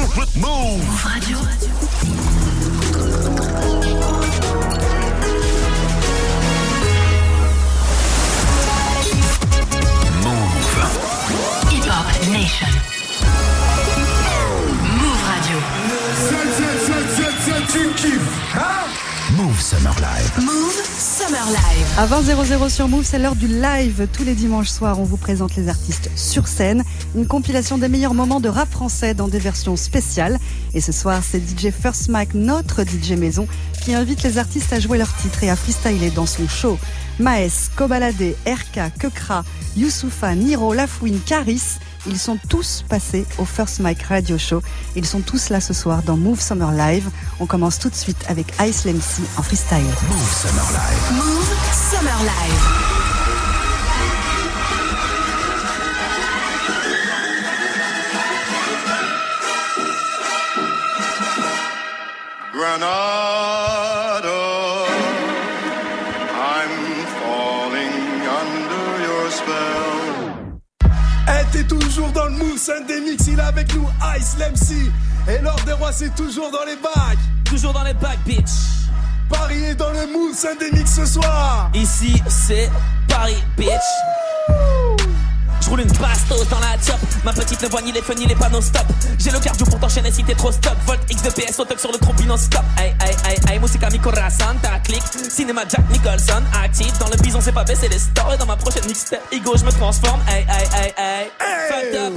Move Radio. Live. À 20h00 sur Move, c'est l'heure du live. Tous les dimanches soirs, on vous présente les artistes sur scène. Une compilation des meilleurs moments de rap français dans des versions spéciales. Et ce soir, c'est DJ First Mike, notre DJ maison, qui invite les artistes à jouer leurs titres et à freestyler dans son show. Maes, Kobalade, RK, Kekra, Youssoufa, Niro, Lafouine, Caris. Ils sont tous passés au First Mike Radio Show. Ils sont tous là ce soir dans Move Summer Live. On commence tout de suite avec Ice Lemcy en freestyle. Move Summer Live. Move Summer Live. Granada, toujours dans le move, c'est des mix, il est avec nous, Ice Lemcy. Et l'ordre des rois, c'est toujours dans les bacs. Toujours dans les bacs, bitch. Paris est dans le move, c'est des mix ce soir. Ici, c'est Paris, bitch. Roule une bastos dans la top. Ma petite ne voit ni les feux ni les panneaux stop. J'ai le cardio pour t'enchaîner si t'es trop stop. Volt X de PS au tuck sur le trompe non stop. Aïe aïe aïe aïe, musica mi corazon, ta click. Cinéma Jack Nicholson, actif. Dans le bison, c'est pas baisser les stores. Et dans ma prochaine mixtape, ego, je me transforme. Aïe aïe aïe aïe. Fucked up.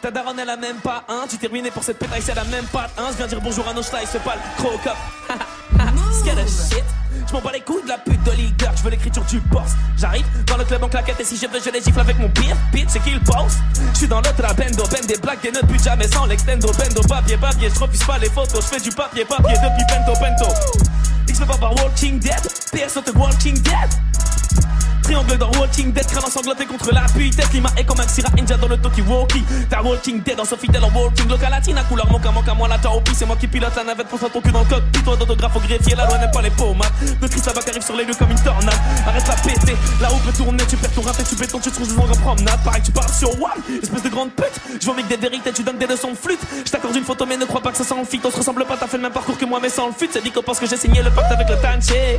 Ta daronne, elle a même pas un. Tu t'es ruiné pour cette pétaille, elle a même pas un. Je viens dire bonjour à nos schlice, c'est pas le croc up. Scared shit. Je m'en bats les couilles de la pute d'Oliver, je veux l'écriture du boss. J'arrive dans le club en claquette et si je veux, je les gifle avec mon pire bitch, c'est qu'il boss? Je suis dans le trabendo, ben des blagues, des notes, plus jamais sans l'extendo, bendo, papier, papier. Je refuse pas les photos, je fais du papier, papier depuis bento, bento. X fait pas par Walking Dead, PS de Walking Dead. Triangle dans Walking Dead, crâne ensanglanté contre l'appui. Tête Lima et comme Maxira India dans le Toki Walkie. T'as Walking Dead en Sofitel en Walking. Local latina, couleur mocha, mocha, moi la taupi. C'est moi qui pilote la navette pour ton cul dans le cockpit. Toi d'autographe au greffier, la loi n'aime pas les pommades. De Chris Sabac arrive sur les lieux comme une tornade. Arrête la péter, la roue peut tourner. Tu perds ton rap et tu béton, tu te trouves en promenade. Pareil, tu parles sur WAM, espèce de grande pute. Je avec des vérités, tu donnes des leçons de flûte. Je t'accorde une photo, mais ne crois pas que ça s'en fit. On se ressemble pas, t'as fait le même parcours que moi, mais sans le fut. C'est dit qu'on pense que j'ai signé le pacte avec le tanché.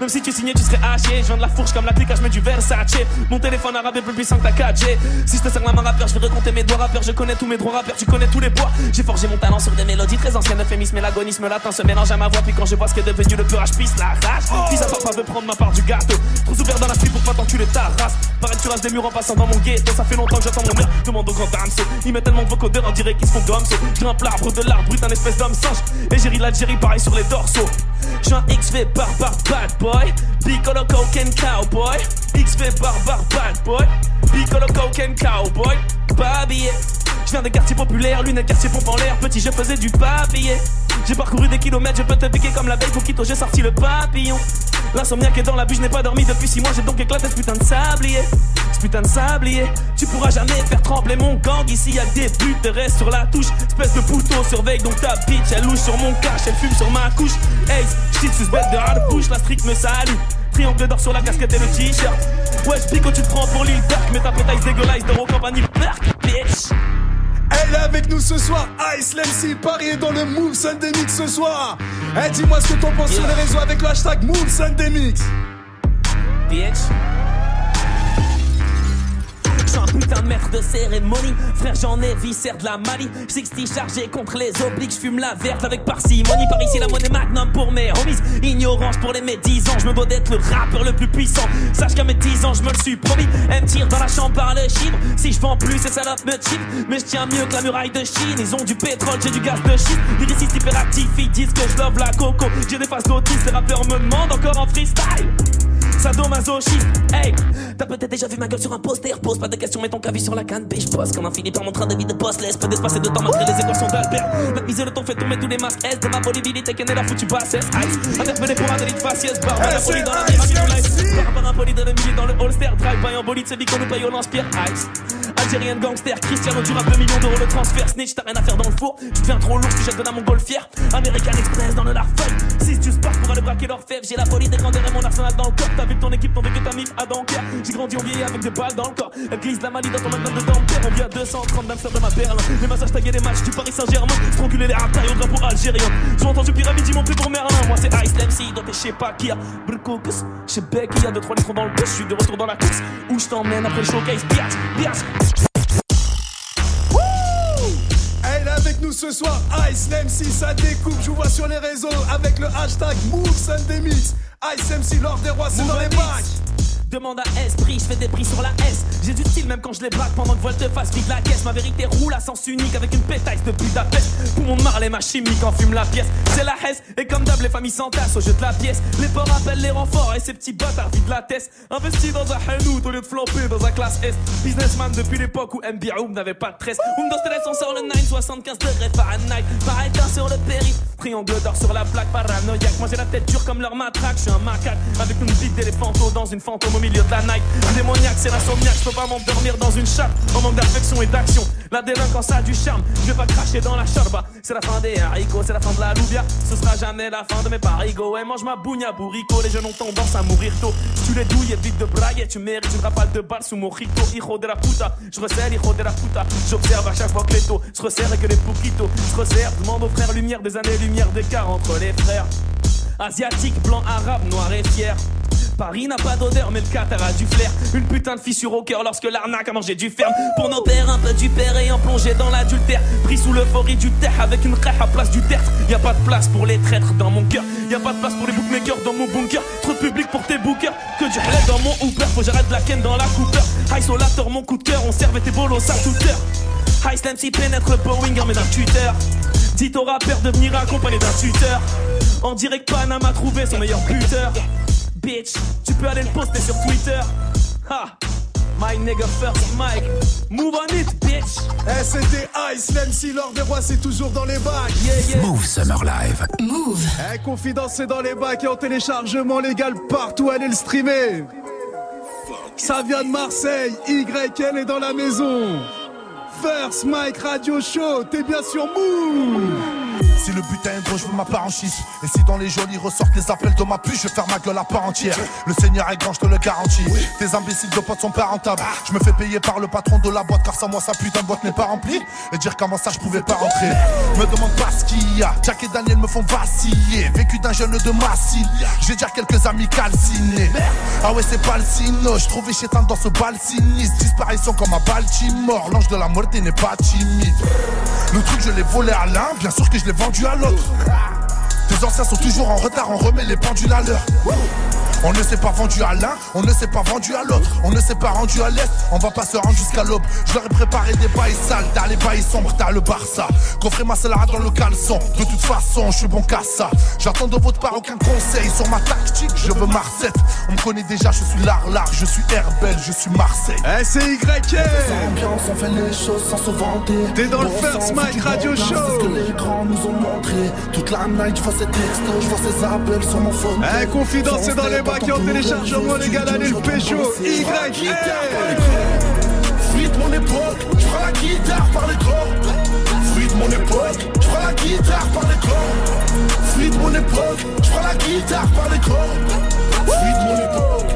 Même si tu signais, tu serais haché. Je viens de la fourche comme la clique, mets du Versace. Mon téléphone arabe est plus puissant que ta 4G. Si je te sers la main rappeur, je vais recompter mes doigts rappeurs. Je connais tous mes droits rappeurs, tu connais tous les bois. J'ai forgé mon talent sur des mélodies très anciennes. Euphémisme et l'agonisme latin se mélange à ma voix. Puis quand je vois ce qu'est devenu le peur, je pisse la rage. Fils à papa veut prendre ma part du gâteau. Trop ouvert dans la pluie pour pas t'enculer ta race. Pareil, tu rases des murs en passant dans mon ghetto. Ça fait longtemps que j'attends mon heure. Demande au grand damso. Il met tellement de vocodeurs, on dirait qu'ils se font gomme. Grimpe l'arbre de l'arbre, brut, un espèce d'homme singe. Et j'ai ri l'Algérie, pareil sur les dorsaux. Je suis un XV barbar bad boy. Piccolo cowboy. XV barbar bad boy. Piccolo cocaine cowboy. Pas habillé. Je viens des quartiers populaires, lunettes quartier pompe en l'air. Petit, je faisais du papier. J'ai parcouru des kilomètres, je peux te piquer comme la belle Coquito, j'ai sorti le papillon. L'insomniaque est dans la bûche, je n'ai pas dormi depuis 6 mois, j'ai donc éclaté ce putain de sablier. Ce putain de sablier, tu pourras jamais faire trembler mon gang. Ici y'a des buts, reste sur la touche. Espèce de pouton, surveille donc ta bitch. Elle louche sur mon cache, elle fume sur ma couche. Hey, shit, sus bête de hard bouche, la street me salue. Triangle d'or sur la casquette et le t-shirt. Ouais, je pique, tu te prends pour l'île dark, mais ta pétaille dégueulasse de compagnie perk, bitch. Elle est avec nous ce soir, Ice Lemcy. Paris est dans le move Sunday Mix ce soir. Eh, dis-moi ce que t'en penses sur les réseaux avec le hashtag move Sunday Mix. bitch. Un de maître de cérémonie. Frère j'en ai viscère de la Mali 60 chargé contre les obliques. J'fume la verte avec parcimonie. Par ici la monnaie magnum pour mes homies. Ignorance pour les médisants. Je me dois d'être le rappeur le plus puissant. Sache qu'à mes 10 ans je me suis promis. Elle me tire dans la chambre par le chibre Si je vends plus ces salopes me chip Mais je tiens mieux que la muraille de Chine. Ils ont du pétrole j'ai du gaz de shit Lyriciste hyperactif ils disent que je love la coco. J'ai des faces d'autistes Les rappeurs me demandent encore en freestyle sadomasochiste. Hey, t'as peut-être déjà vu ma gueule sur un poster. Pose pas de questions, mets ton clavier sur la canne. Biche pose comme un Philippe en train de vie de poste. Laisse peu d'espace et de temps malgré les équations d'Albert. La misère de ton fait tomber tous les masques. S de ma volubilité, qu'elle est la foutue basse. Ice, venez pour un délit faciès. Barbe la folie dans la vie, ma à la folie de l'MG dans le holster. Drive by en bolide, c'est dit qu'on nous paye au lance-pierre. Ice. Algérienne gangster, Cristiano du rap 2 millions d'euros le transfert. Snitch, t'as rien à faire dans le four. Tu deviens trop lourd, tu jettes de la montgolfière. American Express dans le larfeuille. 6 du sport pour aller braquer leur. J'ai la folie des grandeurs et mon arsenal dans le corps. T'as vu ton équipe, ton vécu, ta mif à Dunkerque. J'ai grandi en vieilli avec des balles dans le corps. Elle glisse la manie dans ton maintenant de dentaire. On vient 230 d'Amsterdam de ma perle. Les massages tagués, les matchs du Paris Saint-Germain. Stranguler les rapailles au drapeau algérien. J'ai entendu pyramide, ils m'ont pris pour Merlin. Moi c'est Ice MC, donc je sais pas qui a. Chez Beck, il y a 2-3 litres dans le bus. Je suis de retour dans la course. Où je t'emmène après le showcase. Biatch, biatch. Ce soir, Ice MC, ça découpe, je vous vois sur les réseaux avec le hashtag Move Sunday Mix. Ice MC, l'or des rois, c'est dans les bacs. Demande à Esprit, je fais des prix sur la S. J'ai du style même quand je les braque pendant que Volte fasse vide la caisse. Ma vérité roule à sens unique avec une pétaille de Budapest. Pour mon marlé, ma chimique en fume la pièce. C'est la Hesse, et comme d'hab, les familles s'entassent au jeu de la pièce. Les porcs appellent les renforts et ces petits bâtards vident la tête. Investi dans un Hanout au lieu de flamper dans un classe S. Businessman depuis l'époque où MBA n'avait pas de tresse. Oumdos Stress, on sort le 9, 75 degrés Fahrenheit. Pareil sur le périph', triangle d'or sur la plaque paranoïaque. Moi j'ai la tête dure comme leur matraque, je suis un macaque avec une bite d'éléphantaux dans une fantôme milieu de la night. Démoniaque, c'est l'insomniaque, je peux pas m'endormir dans une chatte en manque d'affection et d'action. La délinquance a du charme, je vais pas cracher dans la charba. C'est la fin des haricots, c'est la fin de la loubia. Ce sera jamais la fin de mes parigots. Et mange ma bougna bourrico, les jeunes ont tendance à mourir tôt. Si tu les douilles, évite de brailler, tu mérites une rafale de balles sous mon rito. Hijo de la puta, je resserre, hijo de la puta. J'observe à chaque fois que les taux se resserrent et que les pouquitos se resserrent. Demande aux frères lumière des années-lumière d'écart entre les frères. Asiatique, blanc, arabe, noir et fier. Paris n'a pas d'odeur, mais le Qatar a du flair. Une putain de fissure au cœur lorsque l'arnaque a mangé du ferme. Pour nos pères, un peu du père et en plongé dans l'adultère. Pris sous l'euphorie du terre avec une rêve à place du tertre. Y a pas de place pour les traîtres dans mon cœur. Y a pas de place pour les bookmakers dans mon bunker. Trop public pour tes bookers. Que du halal dans mon Hooper. Faut j'arrête la ken dans la Cooper. High Solator, mon coup de cœur. On servait tes bolos à toute heure. High Slam si pénètre Boeing mais d'un tuteur. Dites au rappeur de venir accompagné d'un tuteur. En direct, Panama a trouvé son meilleur buteur. Bitch, tu peux aller le poster sur Twitter. Ha! My nigga first Mike. Move on it, bitch. Eh, c'était Ice MC, l'or des rois, c'est toujours dans les bacs. Yeah, yeah. Move Summer Live. Move. Eh, confidence, c'est dans les bacs et en téléchargement légal partout, allez le streamer. Ça vient de Marseille, YL est dans la maison. First Mike Radio Show, t'es bien sur Move. Si le butin est gros, je veux ma part en schiste. Et si dans les jolis ressortent les appels de ma puce, je vais faire ma gueule à part entière. Le Seigneur est grand, je te le garantis. Tes imbéciles de potes sont pas rentables. Je me fais payer par le patron de la boîte, car sans moi, sa putain de boîte n'est pas remplie. Et dire comment ça, je pouvais pas rentrer. Me demande pas ce qu'il y a. Jack et Daniel me font vaciller. Vécu d'un jeune de Massy. J'ai déjà quelques amis calcinés. Ah ouais, c'est pas le sino. Je trouvais chétan dans ce bal sinistre. Disparition comme un Baltimore. L'ange de la mort n'est pas timide. Le truc, je l'ai volé à l'un. Bien sûr que je l'ai vendu l'autre. Tes anciens sont toujours en retard, on remet les pendules à l'heure. On ne s'est pas vendu à l'un, on ne s'est pas vendu à l'autre. On ne s'est pas rendu à l'est, on va pas se rendre jusqu'à l'aube. Je leur ai préparé des bails sales, t'as les bails sombres, t'as le Barça. Coffrez ma salade dans le caleçon, de toute façon, je suis bon qu'à ça. J'attends de votre part aucun conseil sur ma tactique, je veux ma recette. On me connaît déjà, je suis l'art, je suis Herbel, je suis Marseille. Eh, c'est YL. Ambiance, on fait les choses sans se vanter. T'es dans le First Mike Radio Show. C'est ce que les grands nous ont montré. Toute la night, je vois ces textos, je vois ces appels sur mon phone. Eh, confidence, c'est dans les bacs et en téléchargement légal, allez le pécho. YL. Fruit de mon époque, je prends la guitare par les corps. Fruit de mon époque, je prends la guitare par les corps. Fruit de mon époque, je prends la guitare par les corps. Fruit de mon époque.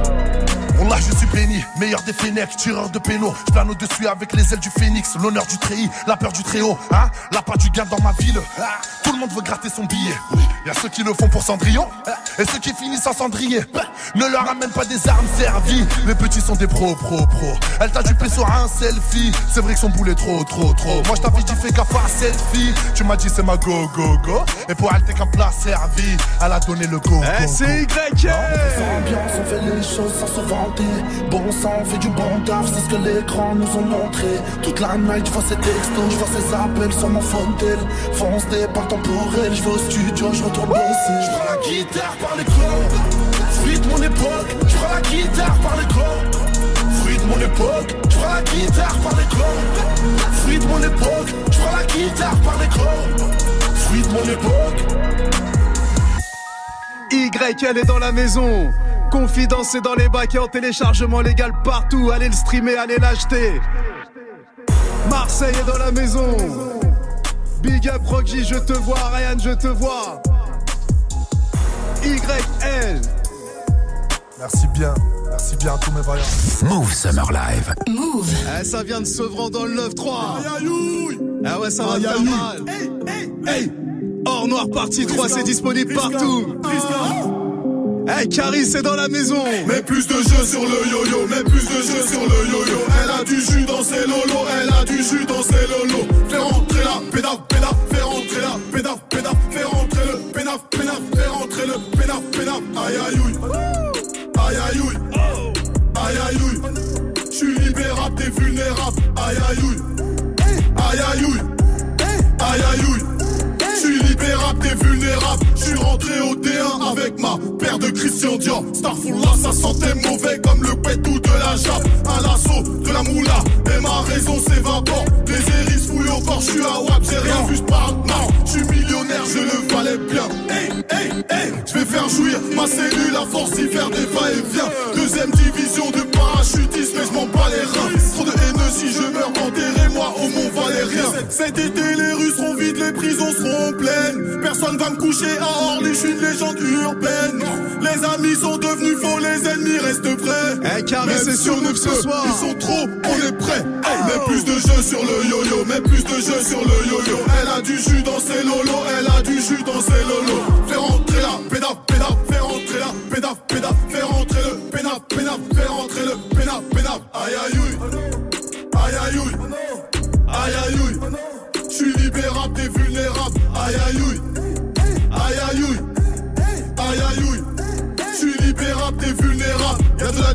Là je suis béni, meilleur des Fennecs, tireur de pénaux. Je plane au-dessus avec les ailes du phénix, l'honneur du treillis, la peur du très haut, hein La part du gain dans ma ville. Ah, Tout le monde veut gratter son billet. Y a ceux qui le font pour Cendrillon et ceux qui finissent en cendrier. Ne leur amène pas des armes servies. Les petits sont des pros, pros, pros. Elle t'a dupé sur un selfie. C'est vrai que son boulet trop, trop, trop. Moi je t'avais dit fais gaffe à selfie. Tu m'as dit c'est ma go, go, go. Et pour elle t'es qu'un plat servi. Elle a donné le go. Eh, go, c'est go. YL. Ambiance, on fait les choses sans se vanter. Bon sang, fait du bon taf, c'est ce que grands nous ont montré. Toute la night, je vois ces textos, je vois ces appels sur mon phone tel. Fonce des pas temporel, je vais au studio, je retourne bosser. Je prends la guitare par les corps. Fruit de mon époque, je prends la guitare par les. Fruit de mon époque, je prends la guitare par les. Fruit de mon époque, je prends la guitare par les. Fruit de mon époque. YL est dans la maison. Confidence est dans les bacs et en téléchargement légal partout. Allez le streamer, allez l'acheter. Marseille est dans la maison. Big up Rocky, je te vois. Ryan, je te vois. YL. Merci bien. Merci bien à tous mes vaillants. Move Summer Live. Move. Eh, ça vient de Sevran dans le 9-3. Ah ouais, ça va faire mal. Hey, Or noir partie 3, c'est disponible partout. Hey, Caris, c'est dans la maison. Mets plus de jeux sur le yo-yo, mets plus de jeux sur le yo-yo. Elle a du jus dans ses lolos, elle a du jus dans ses lolos. Fais rentrer la pédaf, pédaf, fais rentrer la pédaf, pédaf, fais rentrer le pénaf, pénaf, fais rentrer le pénaf, pénaf. Aïe aïe ouille, aïe aïe ouille, aïe aïe ouille. J'suis libérable, t'es vulnérable, aïe aïe aïe aïe ouille, aïe aïe ouille. J'suis libérable, t'es vulnérable. J'suis rentré au D1 avec ma paire de Christian Dior. Starfullah, ça sentait mauvais comme le pétou de la jappe. À l'assaut de la moula, et ma raison s'évapore. Les hérisses fouillent au corps, j'suis à WAP, j'ai rien vu, j'parle non. J'suis millionnaire, je le valais bien. Hey, hey, hey, j'vais faire jouir ma cellule à force d'y faire des va-et-vient. Deuxième division de Cet été, les rues seront vides, les prisons seront pleines. Personne va me coucher à Orly, je suis une légende urbaine. Les amis sont devenus faux, les ennemis restent prêts. Caris, Même c'est sur nous ce soir. Ils sont trop, on est prêts. Hey, mets plus de jeux sur le yo-yo, mets plus de jeux sur le yo-yo. Elle a du jus dans ses lolos, elle a du jus dans ses lolos. Fais rentrer la pédaf, pédaf, fais rentrer la pédaf, pédaf, fais rentrer le pénaf, pénaf, fais rentrer le pénaf, pénaf. Aïe aïe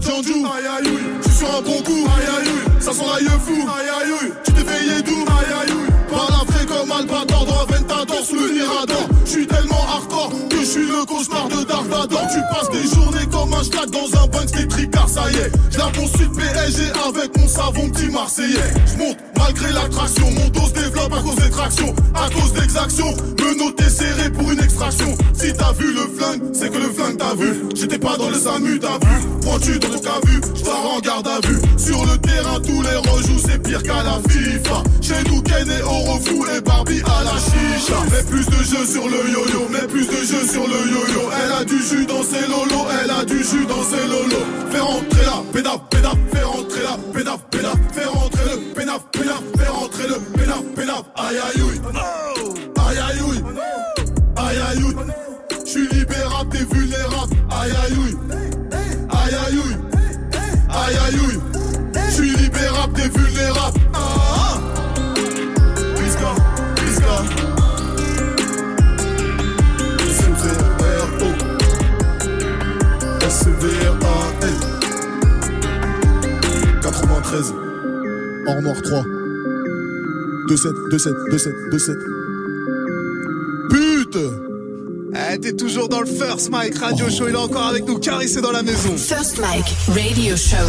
Aïe aïe ouille. J'suis sur un bon coup, aïe aïe. Ça sent l'aïe fou, aïe aïe. Tu t'es veillé d'où, aïe aïe. Par la comme Albator dans Ventador sous le Mirador. J'suis tellement hardcore que j'suis le cauchemar de Dark Vador. Tu passes des journées comme un schlag dans un bank, c'est tricard, ça y est. J'la poursuis le PSG avec mon savon petit Marseillais. J'monte malgré l'attraction, mon dos se développe à cause des tractions, à cause d'exactions. Me noter serré pour une extraction. Si t'as vu le flingue, c'est que le flingue t'a vu. J'étais pas dans le SAMU, t'as vu. Prends-tu dans le cas vu, j'pars en garde à vue. Sur le terrain, tous les rejoues, c'est pire qu'à la FIFA. Chez nous, Ken et Orofou et Barbie à la chicha. Mets plus de jeux sur le yo-yo, mets plus de jeux sur le yo-yo. Elle a du jus dans ses lolos, elle a du jus dans ses lolos. Fais rentrer la pédaf, pédaf, fais rentrer la pédaf, pédaf, fais rentrer le pénaf, pénaf, fais rentrer le pénaf, pénaf. Aïe aïe ouille, aïe aïe ouille, aïe aïe ouille. J'suis libérable, t'es vulnérable, aïe aïe ouille, aïe aïe ouille, aïe aïe ouille. J'suis libérable, t'es vulnérable. Hors noir 3. 2-7, 2-7, 2-7, 2-7. Pute! Eh, t'es toujours dans le First Mike Radio Show. Il est encore avec nous. Caris est dans la maison. First Mike Radio Show.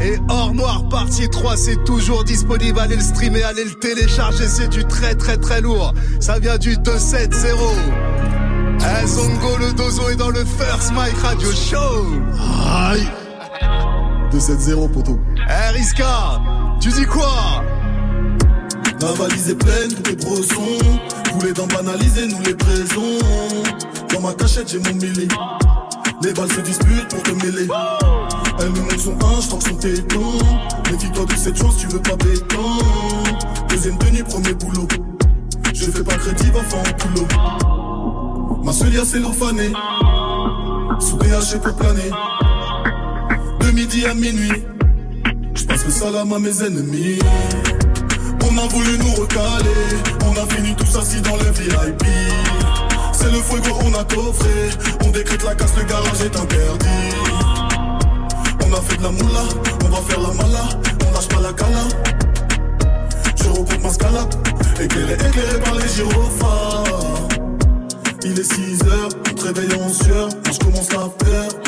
Et Hors Noir partie 3, c'est toujours disponible. Allez le streamer, allez le télécharger. C'est du très très très lourd. Ça vient du 270. Eh, Zongo le dozo est dans le First Mike Radio Show. Aïe! 2-7-0, poteau. Eh, Riska, tu dis quoi Ma valise est pleine, tout est brosson. Poulet d'en banaliser, nous les présons. Dans ma cachette, j'ai mon mêlé. Les balles se disputent pour te mêler. Elle me montre son 1, je son téton. Méfie-toi de cette chose, tu veux pas béton. Deuxième tenue, premier boulot. Je fais pas crédit, va faire en boulot. Ma seule c'est l'orphané. Sous PH pour planer. De midi à minuit. Je passe le salam à mes ennemis. On a voulu nous recaler, on a fini tous assis dans le VIP. C'est le fuego, on a coffré, on décrète la casse, le garage est interdit. On a fait de la moula, on va faire la mala, on lâche pas la cala. Je recoupe ma scala, éclairé, éclairé par les gyrophares. Il est 6 heures, on te en sueur, moi je commence à faire.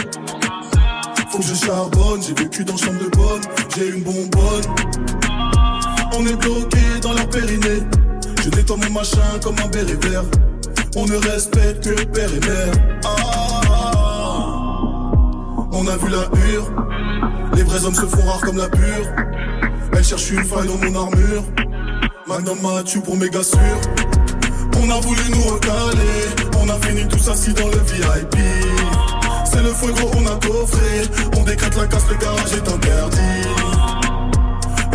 J'ai vécu dans chambre de bonne, j'ai une bonbonne. On est bloqué dans leur périnée. Je nettoie mon machin comme un béret vert. On ne respecte que père et mère. Ah. On a vu la hure. Les vrais hommes se font rares comme la pure. Elle cherche une faille dans mon armure. Magnum Mathieu pour méga sûr. On a voulu nous recaler, on a fini tout ça si dans le VIP. C'est le feu gros, on a coffré, on décrète la casse, le garage est interdit.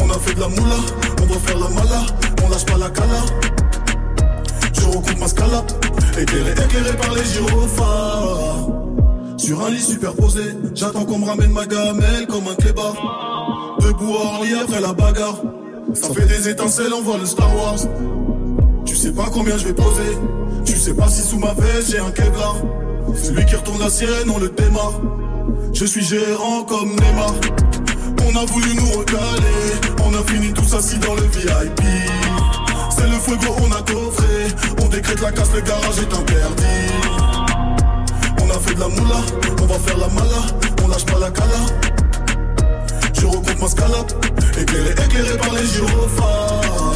On a fait de la moula, on doit faire la mala, on lâche pas la cala. Je recoupe ma scala, éclairé, éclairé par les gyrophares. Sur un lit superposé, j'attends qu'on me ramène ma gamelle comme un clébard. Debout à Orly après la bagarre. Ça fait des étincelles, on voit le Star Wars. Tu sais pas combien je vais poser. Tu sais pas si sous ma veste j'ai un Kevlar. Celui qui retourne la sirène, on le démarre. Je suis gérant comme Neymar. On a voulu nous recaler. On a fini tout ça si dans le VIP. C'est le fuego, on a coffré. On décrète la casse, le garage est interdit. On a fait de la moula, on va faire la mala. On lâche pas la cala. Je recompte ma scalade. Éclairé, éclairé par les gyrophares.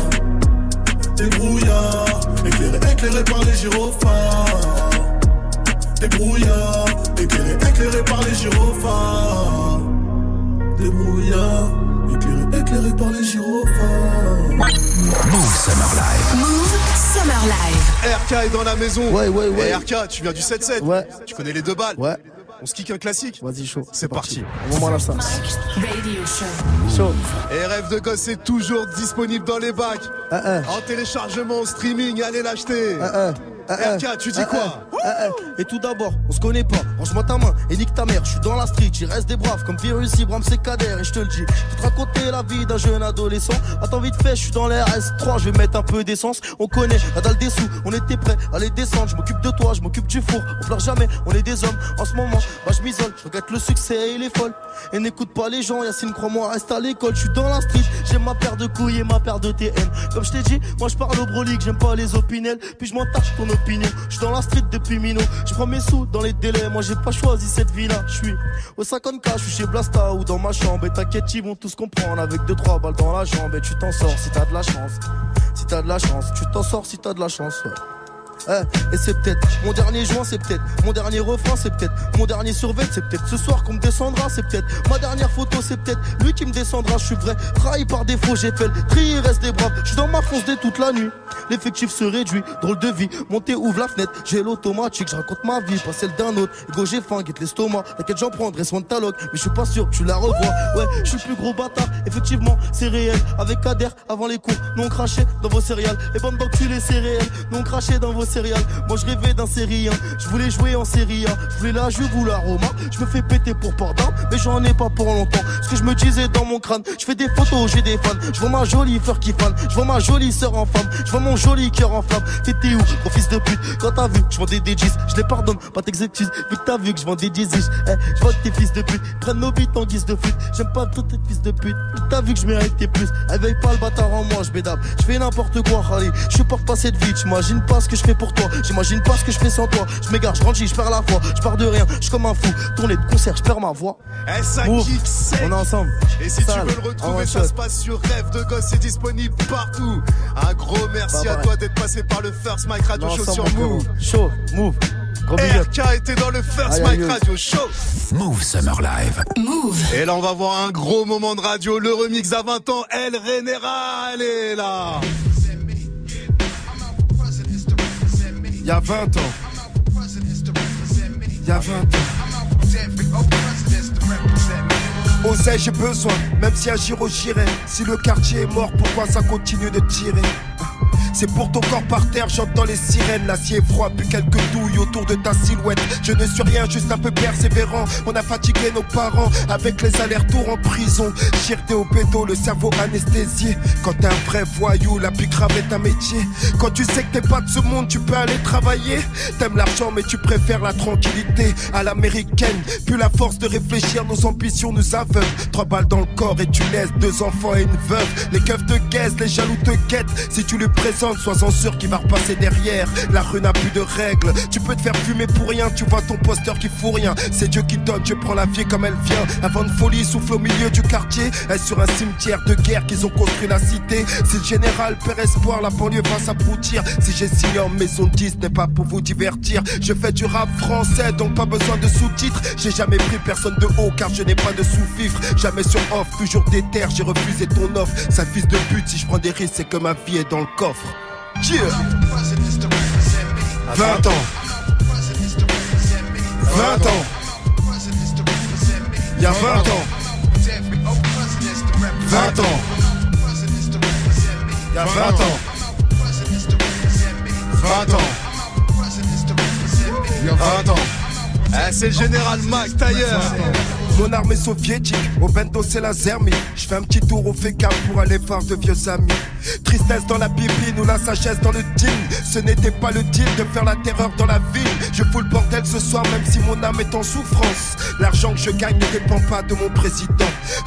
Débrouillard. Éclairé, éclairé par les gyrophares. Débrouillard. Éclairé, éclairé par les gyrophares. Débrouillard. Éclairé, éclairé par les gyrophares. Move Summer Live. Move Summer Live. RK est dans la maison. Ouais, ouais, ouais. Et RK, tu viens du 7-7. Ouais. Tu connais les deux balles. Ouais. On se kick un classique. Vas-y, chaud. C'est parti. On va là ça. Chaud. Et Rêve de gosse est toujours disponible dans les bacs. Ah, ah. En téléchargement, en streaming, allez l'acheter. Ah. RK, tu dis Ah, quoi ah, ah, ah. Et tout d'abord, on se connaît pas. Range-moi ta main et nique ta mère. Je suis dans la street, il reste des braves comme Virus, Ibram, c'est. Et je te le dis, je te raconter la vie d'un jeune adolescent. Attends vite fait, je suis dans l'air S3, je vais mettre un peu d'essence. On connaît la dalle des sous, on était prêts à les descendre. Je m'occupe de toi, je m'occupe du four. On pleure jamais, on est des hommes. En ce moment, bah je m'isole, je regrette le succès et il est folle. Et n'écoute pas les gens, Yacine, crois-moi, reste à l'école. Je suis dans la street, j'ai ma paire de couilles et ma paire de TN. Comme je t'ai dit, moi je parle au brolique, j'aime pas les opinels. Puis je m'en tâche ton opinion. Je suis dans la street depuis Mino. Je prends mes sous dans les délais. Moi j'ai pas choisi cette vie-là. Je suis au 50K, je suis chez Blasta ou dans ma chambre. Et t'inquiète, ils vont tous comprendre. Avec 2-3 balles dans la jambe. Et tu t'en sors si t'as de la chance. Si t'as de la chance, tu t'en sors si t'as de la chance. Eh, et c'est peut-être mon dernier joint, c'est peut-être mon dernier refrain, c'est peut-être mon dernier survêt, c'est peut-être ce soir qu'on me descendra, c'est peut-être ma dernière photo, c'est peut-être lui qui me descendra. Je suis vrai, trahi par défaut, j'ai fait le tri, il reste des braves. Je suis dans ma fonce dès toute la nuit. L'effectif se réduit, drôle de vie. Montez, ouvre la fenêtre, j'ai l'automatique, je raconte ma vie, pas celle d'un autre. Ego, j'ai faim, guette l'estomac. T'inquiète, j'en prendrai soin de ta loc, mais je suis pas sûr que tu la revois. Ouais, je suis le plus gros bâtard, effectivement, c'est réel. Avec Kader, avant les cours, non craché dans vos céréales. Et bande d'enculés, c'est réel, non craché dans vos céréales. Moi, je rêvais d'un série 1, je voulais jouer en série A. Je voulais la Juve ou la Roma. Je me fais péter pour Pordin, mais j'en ai pas pour longtemps. Ce que je me disais dans mon crâne, je fais des photos, j'ai des fans. Je vois ma jolie fleur qui fan, je vois ma jolie sœur en femme, je vois mon joli cœur en flamme. T'étais où, gros fils de pute? Quand t'as vu, je vendais des jeans, je les pardonne, pas t'excuse. Vu t'as vu que je vendais des ziches, eh, je vois que tes fils de pute prennent nos bites en guise de flûte. J'aime pas tous tes fils de pute. T'as vu que je méritais plus, éveille pas le bâtard en moi, je bédave. Je fais n'importe quoi, allez, je supporte pas cette vie, j'imagine pas ce que je fais pour toi, j'imagine pas ce que je fais sans toi. Je m'égare, je grandis, je perds la foi, je pars de rien, je suis comme un fou. Tournée de concert, je perds ma voix. Eh, ça kick sec. On est ensemble. Et si Sale. tu veux le retrouver, ça se passe sur Rêve de Gosse, c'est disponible partout. Un gros merci Bah, à toi d'être passé par le First Mike Radio On Show sur. Move. Chaud, move. RK était dans le First aïe. Radio Show. Move Summer Live. Move. Et là, on va voir un gros moment de radio. Le remix à 20 ans. El Renera, elle est là. Y a 20 ans. Y a 20 ans. Osais, j'ai besoin, même si agir j'irai. Si le quartier est mort, pourquoi ça continue de tirer? C'est pour ton corps par terre, j'entends les sirènes, l'acier froid, puis quelques douilles autour de ta silhouette. Je ne suis rien, juste un peu persévérant. On a fatigué nos parents avec les allers-retours en prison. Chirté au pédo, le cerveau anesthésié. Quand t'es un vrai voyou, la plus grave est un métier. Quand tu sais que t'es pas de ce monde, tu peux aller travailler. T'aimes l'argent, mais tu préfères la tranquillité à l'américaine. Plus la force de réfléchir, nos ambitions nous aveuglent. Trois balles dans le corps et tu laisses deux enfants et une veuve. Les keufs te guettent, les jaloux te guettent. Si tu lui présentes sois-en sûr qu'il va repasser derrière. La rue n'a plus de règles. Tu peux te faire fumer pour rien, tu vois ton poster qui fout rien. C'est Dieu qui donne, je prends la vie comme elle vient. Avant de folie, souffle au milieu du quartier. Est sur un cimetière de guerre qu'ils ont construit la cité. Si le général perd espoir, la banlieue va s'abrutir. Si j'ai signé en maison 10, n'est pas pour vous divertir. Je fais du rap français, donc pas besoin de sous-titres. J'ai jamais pris personne de haut car je n'ai pas de sous-fifre. Jamais sur off, toujours terres, j'ai refusé ton offre. Ça fils de pute, si je prends des risques, c'est que ma vie est dans le coffre. Yeah. 20 ans. 20 ans. Il y a 20 ans. 20 ans. Il y a 20 ans. 20 ans. Il y a 20 ans. Eh, c'est le général Mac Tailleur. Mon armée soviétique, au bento c'est la zermie. Je fais un petit tour au fécal pour aller voir de vieux amis. Tristesse dans la bibine ou la sagesse dans le deal. Ce n'était pas le deal de faire la terreur dans la ville. Je fous le bordel ce soir même si mon âme est en souffrance. L'argent que je gagne ne dépend pas de mon président.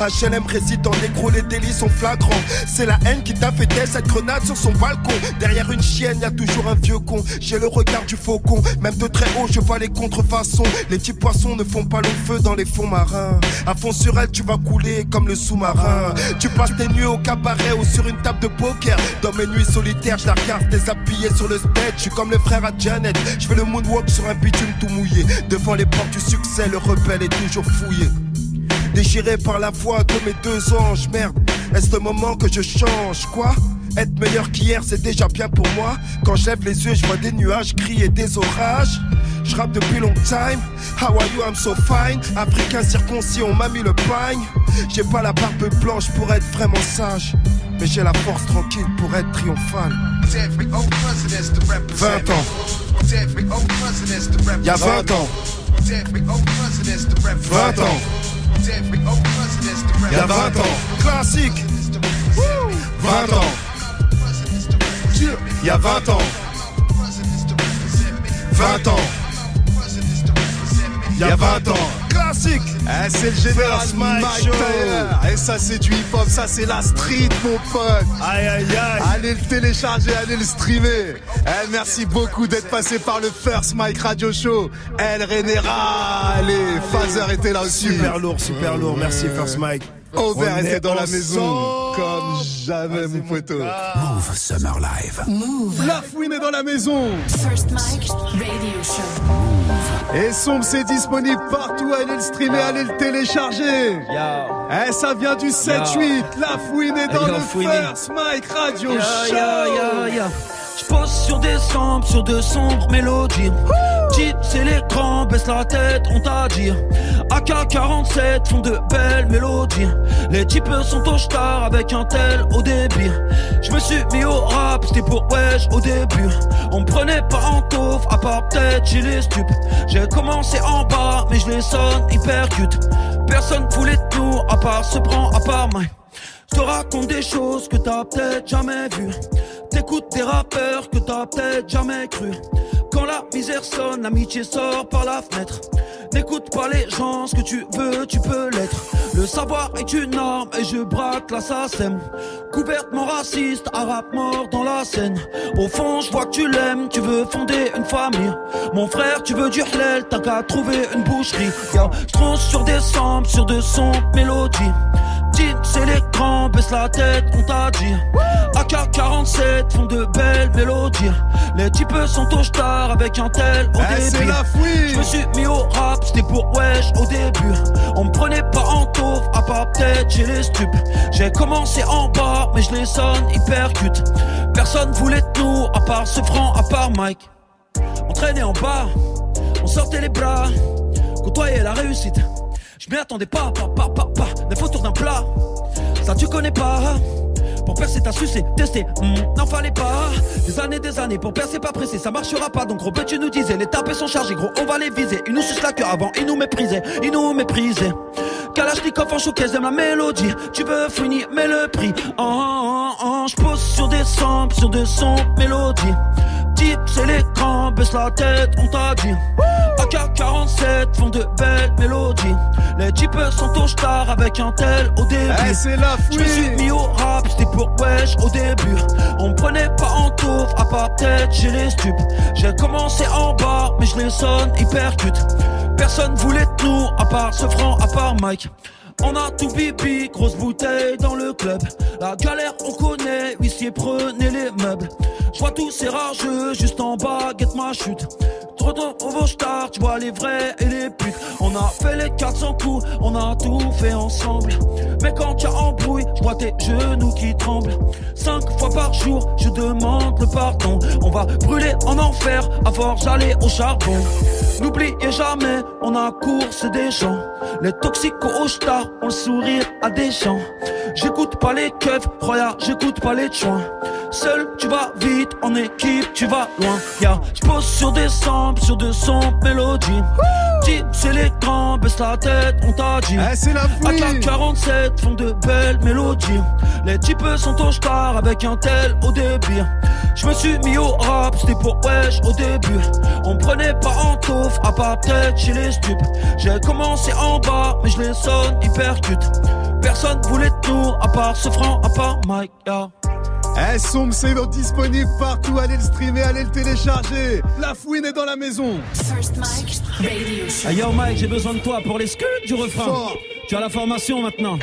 HLM résident, négro, les délits sont flagrants. C'est la haine qui t'a fait cette grenade sur son balcon. Derrière une chienne, y a toujours un vieux con. J'ai le regard du faucon. Même de très haut, je vois les contrefaçons. Les petits poissons ne font pas long feu dans les fonds marins. À fond sur elle, tu vas couler comme le sous-marin. Tu passes tes nuits au cabaret ou sur une table de Dans mes nuits solitaires, je la regarde désappuyée sur le stage. Je suis comme le frère à Janet. Je fais le moonwalk sur un bitume tout mouillé. Devant les portes du succès, le rebelle est toujours fouillé. Déchiré par la voix de mes deux anges, merde. Est-ce le moment que je change, quoi? Être meilleur qu'hier, c'est déjà bien pour moi. Quand je les yeux, je vois des nuages gris et des orages. Je rappe depuis long time. How are you, I'm so fine. Africain circoncis, on m'a mis le pagne. J'ai pas la barbe blanche pour être vraiment sage. Mais j'ai la force tranquille pour être triomphal. 20 ans. Il y a 20 ans. 20 ans. Il y a 20 ans. Classique. 20 ans. Il y a 20 ans. 20 ans. Il y a 20 ans. Classique. Eh, c'est le général First Mike Mike Show. Taylor. Et ça, c'est du hip-hop, ça, c'est la street, mon pote. Aïe aïe aïe. Allez le télécharger, allez le streamer. Eh, merci beaucoup d'être passé par le First Mike Radio Show. El Renera, les Phaser étaient là aussi. Super lourd, super lourd. Merci First Mike. Over était est dans la maison. Comme jamais, mon poteau. Move Summer Live. Move. La fouine est dans la maison. First Mike Radio Show. Et Sombre, c'est disponible partout. Allez le streamer, allez le télécharger. Eh, ça vient du 7-8. La fouine est dans Yo, le fouine. First Mike Radio Show. Je pose sur des sombres, sur de sombres mélodies. Type, c'est l'écran, baisse la tête, on t'a dit. AK-47 font de belles mélodies. Les types sont au star avec un tel au débit. Je me suis mis au rap, c'était pour wesh au début. On me prenait pas en taufe, à part peut-être chez les stupes. J'ai commencé en bas, mais je les sonne hyper cute. Personne voulait de nous, à part se prend, à part moi. Te raconte des choses que t'as peut-être jamais vues. T'écoutes des rappeurs que t'as peut-être jamais cru. Quand la misère sonne, l'amitié sort par la fenêtre. N'écoute pas les gens, ce que tu veux, tu peux l'être. Le savoir est une arme et je braque l'assassin. Couvertement raciste, arabe mort dans la scène. Au fond, je vois que tu l'aimes, tu veux fonder une famille. Mon frère, tu veux du halal, t'as qu'à trouver une boucherie. Yo, je sur des samples, sur de sombres mélodies. Tine, c'est baisse la tête, on t'a dit. AK-47 font de belles mélodies. Les types sont au star avec un tel au Eh, début. la. Je me suis mis au rap, c'était pour wesh au début. On me prenait pas en taufe, à part peut-être chez les stupes. J'ai commencé en bas, mais je les sonne hyper cute. Personne voulait de nous, à part ce franc, à part Mike. On traînait en bas, on sortait les bras, côtoyait la réussite. Je m'y attendais pas, pas, pas, pas, pas, neuf autour d'un plat. Ça tu connais pas. Pour percer t'as sucé, testé, hmm, n'en fallait pas. Des années, des années, pour percer pas pressé, ça marchera pas. Donc gros ben, tu nous disais, les tapés sont chargés Gros on va les viser, ils nous sucent la queue avant Ils nous méprisaient, ils nous méprisaient. Kalachnikov en showcase, aime la mélodie. Tu veux finir, mais le prix. Oh, oh, oh, Je pose sur des samples, sur des sons, mélodies Type c'est l'écran, baisse la tête, on t'a dit AK-47 font de belles mélodies Les types sont au star avec un tel au début Eh, c'est la je me suis mis au rap, c'était pour wesh au début. On me prenait pas en tout, à part tête chez les stupes. J'ai commencé en bas, mais je les sonne hyper cute. Personne voulait de nous, à part ce franc, à part Mike. On a tout pipi, grosse bouteille dans le club. La galère, on connaît, huissier, prenez les meubles. Je vois tous ces rageux juste en bas, get ma chute. Trop de vos stars, tu vois les vrais et les putes. On a fait les 400 coups, on a tout fait ensemble. Mais quand tu embrouille, je vois tes genoux qui tremblent. Cinq fois par jour, je demande le pardon. On va brûler en enfer, à force au charbon. N'oubliez jamais, on a course des gens. Les toxicos au stars, on sourire à des gens. J'écoute pas les keufs, Roya, j'écoute pas les joints. Seul, tu vas vite, en équipe, tu vas loin. Yeah. J'pose sur des samples, sur de sombres mélodies. Dis, c'est les grands, baisse la tête, on t'a dit. Eh, c'est la fouine. Attaque 47 font de belles mélodies. Les types sont au star avec un tel au début. Je me suis mis au rap, c'était pour wesh au début. On prenait pas en tauffe, à part tête chez les stupes. J'ai commencé en bas, mais je les sonne hyper cute. Personne voulait de nous, à part ce franc, à part Mike. Yeah. Eh, Somme, c'est donc disponible partout. Allez le streamer, allez le télécharger. La fouine est dans la maison. First Mike Radio Show. Hey, yo Mike, j'ai besoin de toi pour les scuds du refrain. Fort. Tu as la formation maintenant.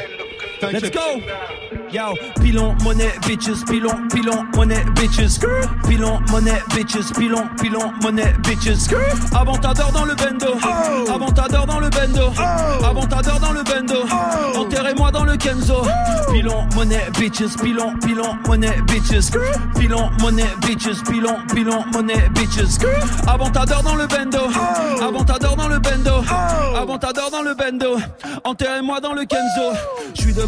Let's go! Yo, pilon, monnaie, bitches, pilon, pilon, monnaie, bitches. Pilon, monnaie, bitches, pilon, pilon, monnaie, bitches. Avantador dans le bendo. Avantador dans le bendo. Avantador dans le bendo. Enterrez-moi dans le Kenzo. Pilon, monnaie, bitches, pilon, pilon, monnaie, bitches. Pilon, monnaie, bitches, pilon, pilon, monnaie, bitches. Avantador dans le bendo. Avantador dans le bendo. Avantador dans le bendo. Enterrez-moi dans le Kenzo. Je suis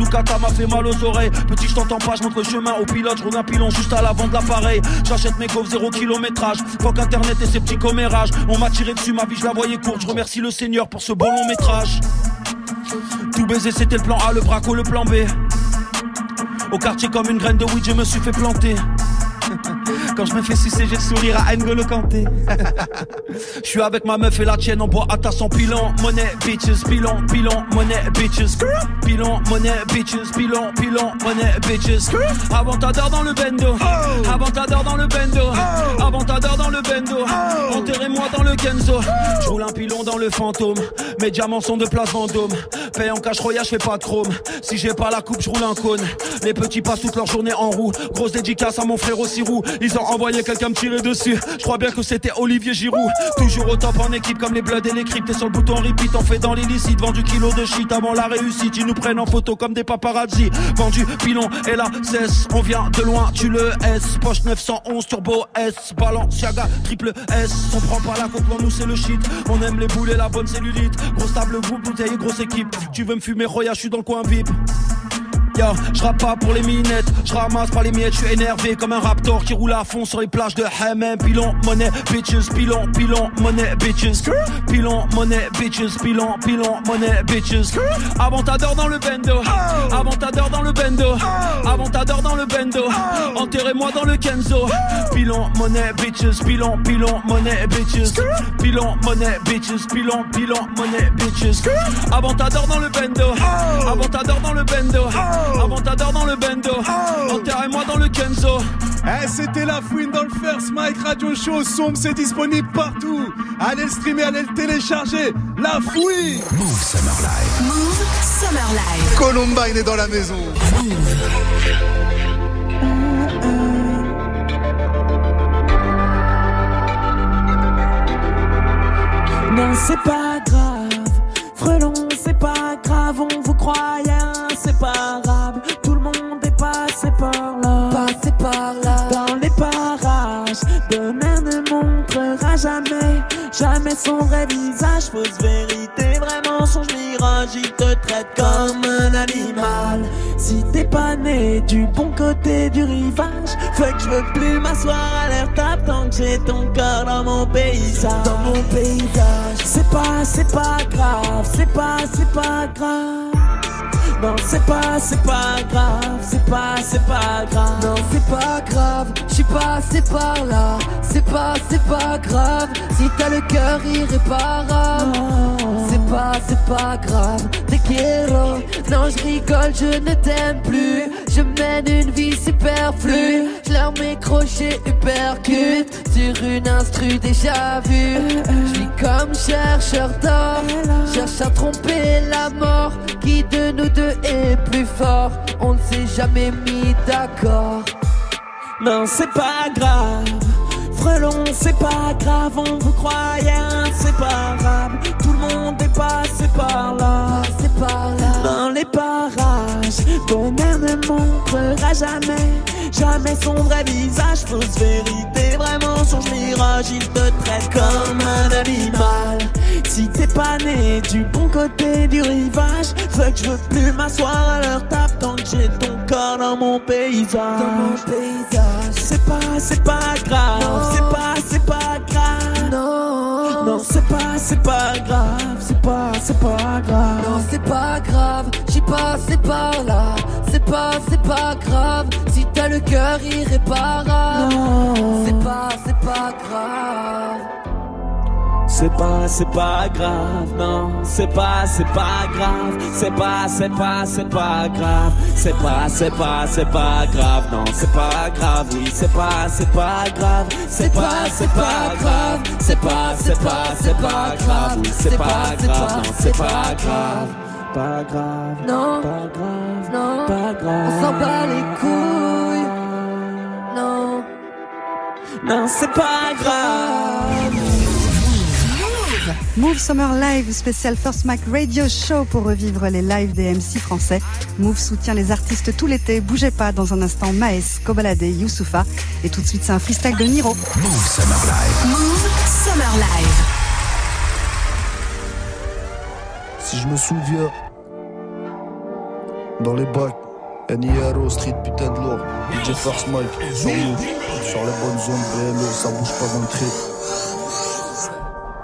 Soubloukata m'a fait mal aux oreilles. Petit, je t'entends pas, je le chemin au pilote. Je roule un pilon juste à l'avant de l'appareil. J'achète mes gaufres zéro kilométrage. Fuck internet et ses petits commérages. On m'a tiré dessus, ma vie, je la voyais courte. Je remercie le Seigneur pour ce bon long métrage. Tout baiser, c'était le plan A, le braco, le plan B. Au quartier comme une graine de weed, je me suis fait planter. Quand je me fais sucer, j'ai le sourire à N'Golo Kanté. Je suis avec ma meuf et la tienne, on boit à ta sans pilon. Monnaie, bitches, pilon, pilon, monnaie, bitches. Pilon, monnaie, bitches, pilon, pilon, monnaie, bitches. Avantador dans le bendo. Avantador dans le bendo. Avantador dans le bendo. Enterrez-moi dans le Kenzo. Je roule un pilon dans le fantôme. Mes diamants sont de place Vendôme. Paye en cash roya, je fais pas de chrome. Si j'ai pas la coupe, je roule un cône. Les petits passent toute leur journée en roue. Grosse dédicace à mon frère au Sirou. Ils ont envoyé quelqu'un me tirer dessus. Je crois bien que c'était Olivier Giroud. Toujours au top en équipe comme les Bloods et les Crips. T'es sur le bouton repeat, on fait dans l'illicite. Vendu kilo de shit avant la réussite. Ils nous prennent en photo comme des paparazzi. Vendu pilon et la cesse. On vient de loin, tu le S. Poche 911, turbo S. Balenciaga, triple S. On prend pas la coque, nous c'est le shit. On aime les boules et la bonne cellulite. Grosse table, groupe, bouteille, grosse équipe. Tu veux me fumer, Roya, je suis dans le coin VIP. Je rappe pas pour les minettes, je ramasse pas les miettes, je suis énervé comme un raptor qui roule à fond sur les plages de Hammam. Pilon, monnaie, bitches, pilon, pilon, monnaie, bitches. Pilon, monnaie, bitches, pilon, pilon, monnaie, bitches. Avantador dans le bendo, avantador dans le bendo, avantador dans le bendo. Enterrez-moi dans le Kenzo. Pilon, monnaie, bitches, pilon, pilon, monnaie, bitches. Pilon, monnaie, bitches, pilon, pilon, monnaie, bitches. Avantador dans le bendo, avantador dans le bendo. Avantador dans le bendo. Enterrez-moi dans le Kenzo. Eh, c'était la fouine dans le First Mike Radio Show. Sombre, c'est disponible partout. Allez le streamer, allez le télécharger. La fouine. Move Summer Live. Move Summer Live. Columbine est dans la maison. Non, c'est pas grave. Frelon, c'est pas grave. On vous croyait inséparable. Tout Demain ne montrera jamais. Jamais son vrai visage. Fausse vérité, vrai mensonge, mirage. ils te traitent comme un animal. Si t'es pas né du bon côté du rivage, fait que je veux plus m'asseoir à l'air tape tant que j'ai ton cœur dans mon paysage. Dans mon paysage, c'est pas, c'est pas grave, c'est pas, c'est pas grave. Non, c'est pas, c'est pas grave, c'est pas, c'est pas grave. Non, c'est pas grave, je suis passé par là. C'est pas, c'est pas grave, si t'as le cœur irréparable. C'est pas, c'est pas grave, te quiero. Non, je rigole, je ne t'aime plus. Je mène une vie superflue. Je leur mets crochet uppercut sur une instru déjà vue. Je vis comme chercheur d'or, cherche à tromper la mort. Qui de nous deux est plus fort? On ne s'est jamais mis d'accord. Non, c'est pas grave. Frelon, c'est pas grave, on vous croyait inséparable. Tout le monde est passé par là. C'est par là. Dans les parages, bonheur ne montrera jamais, jamais son vrai visage. Fausse vérité, vraiment son mirage. Il te traite comme un animal. Si t'es pas né du bon côté du rivage, que je veux plus m'asseoir à leur table tant que j'ai ton corps dans mon paysage. Dans mon paysage. C'est pas, c'est pas grave, c'est pas, c'est pas grave. Non, Non, c'est pas, c'est pas grave, c'est pas, c'est pas grave. non, c'est pas grave, j'y passé par là. C'est pas, c'est pas grave, si t'as le cœur irréparable. Non. C'est pas, c'est pas grave. C'est pas, c'est pas grave, non, c'est pas, c'est pas grave, c'est pas, c'est pas, c'est pas grave, c'est pas, c'est pas, c'est pas grave, non, c'est pas grave, oui, c'est pas, c'est pas grave, c'est pas, c'est pas grave, c'est pas, c'est pas, c'est pas grave, oui, c'est pas grave, non, c'est pas grave, pas grave, Non. pas grave, Non, pas grave, on s'en bat les couilles. Non, non, c'est pas grave. Move Summer Live spécial First Mac Radio Show pour revivre les lives des MC français. Move soutient les artistes tout l'été. Bougez pas dans un instant Maes, Kobalade, Youssoufa. Et tout de suite c'est un freestyle de Niro. Move Summer Live. Move Summer Live. Si je me souviens, dans les bacs, NIRO, Street, putain de lourd, DJ First Mike, sur nous, sur les bonnes zones, BLO, ça bouge pas dans le trip.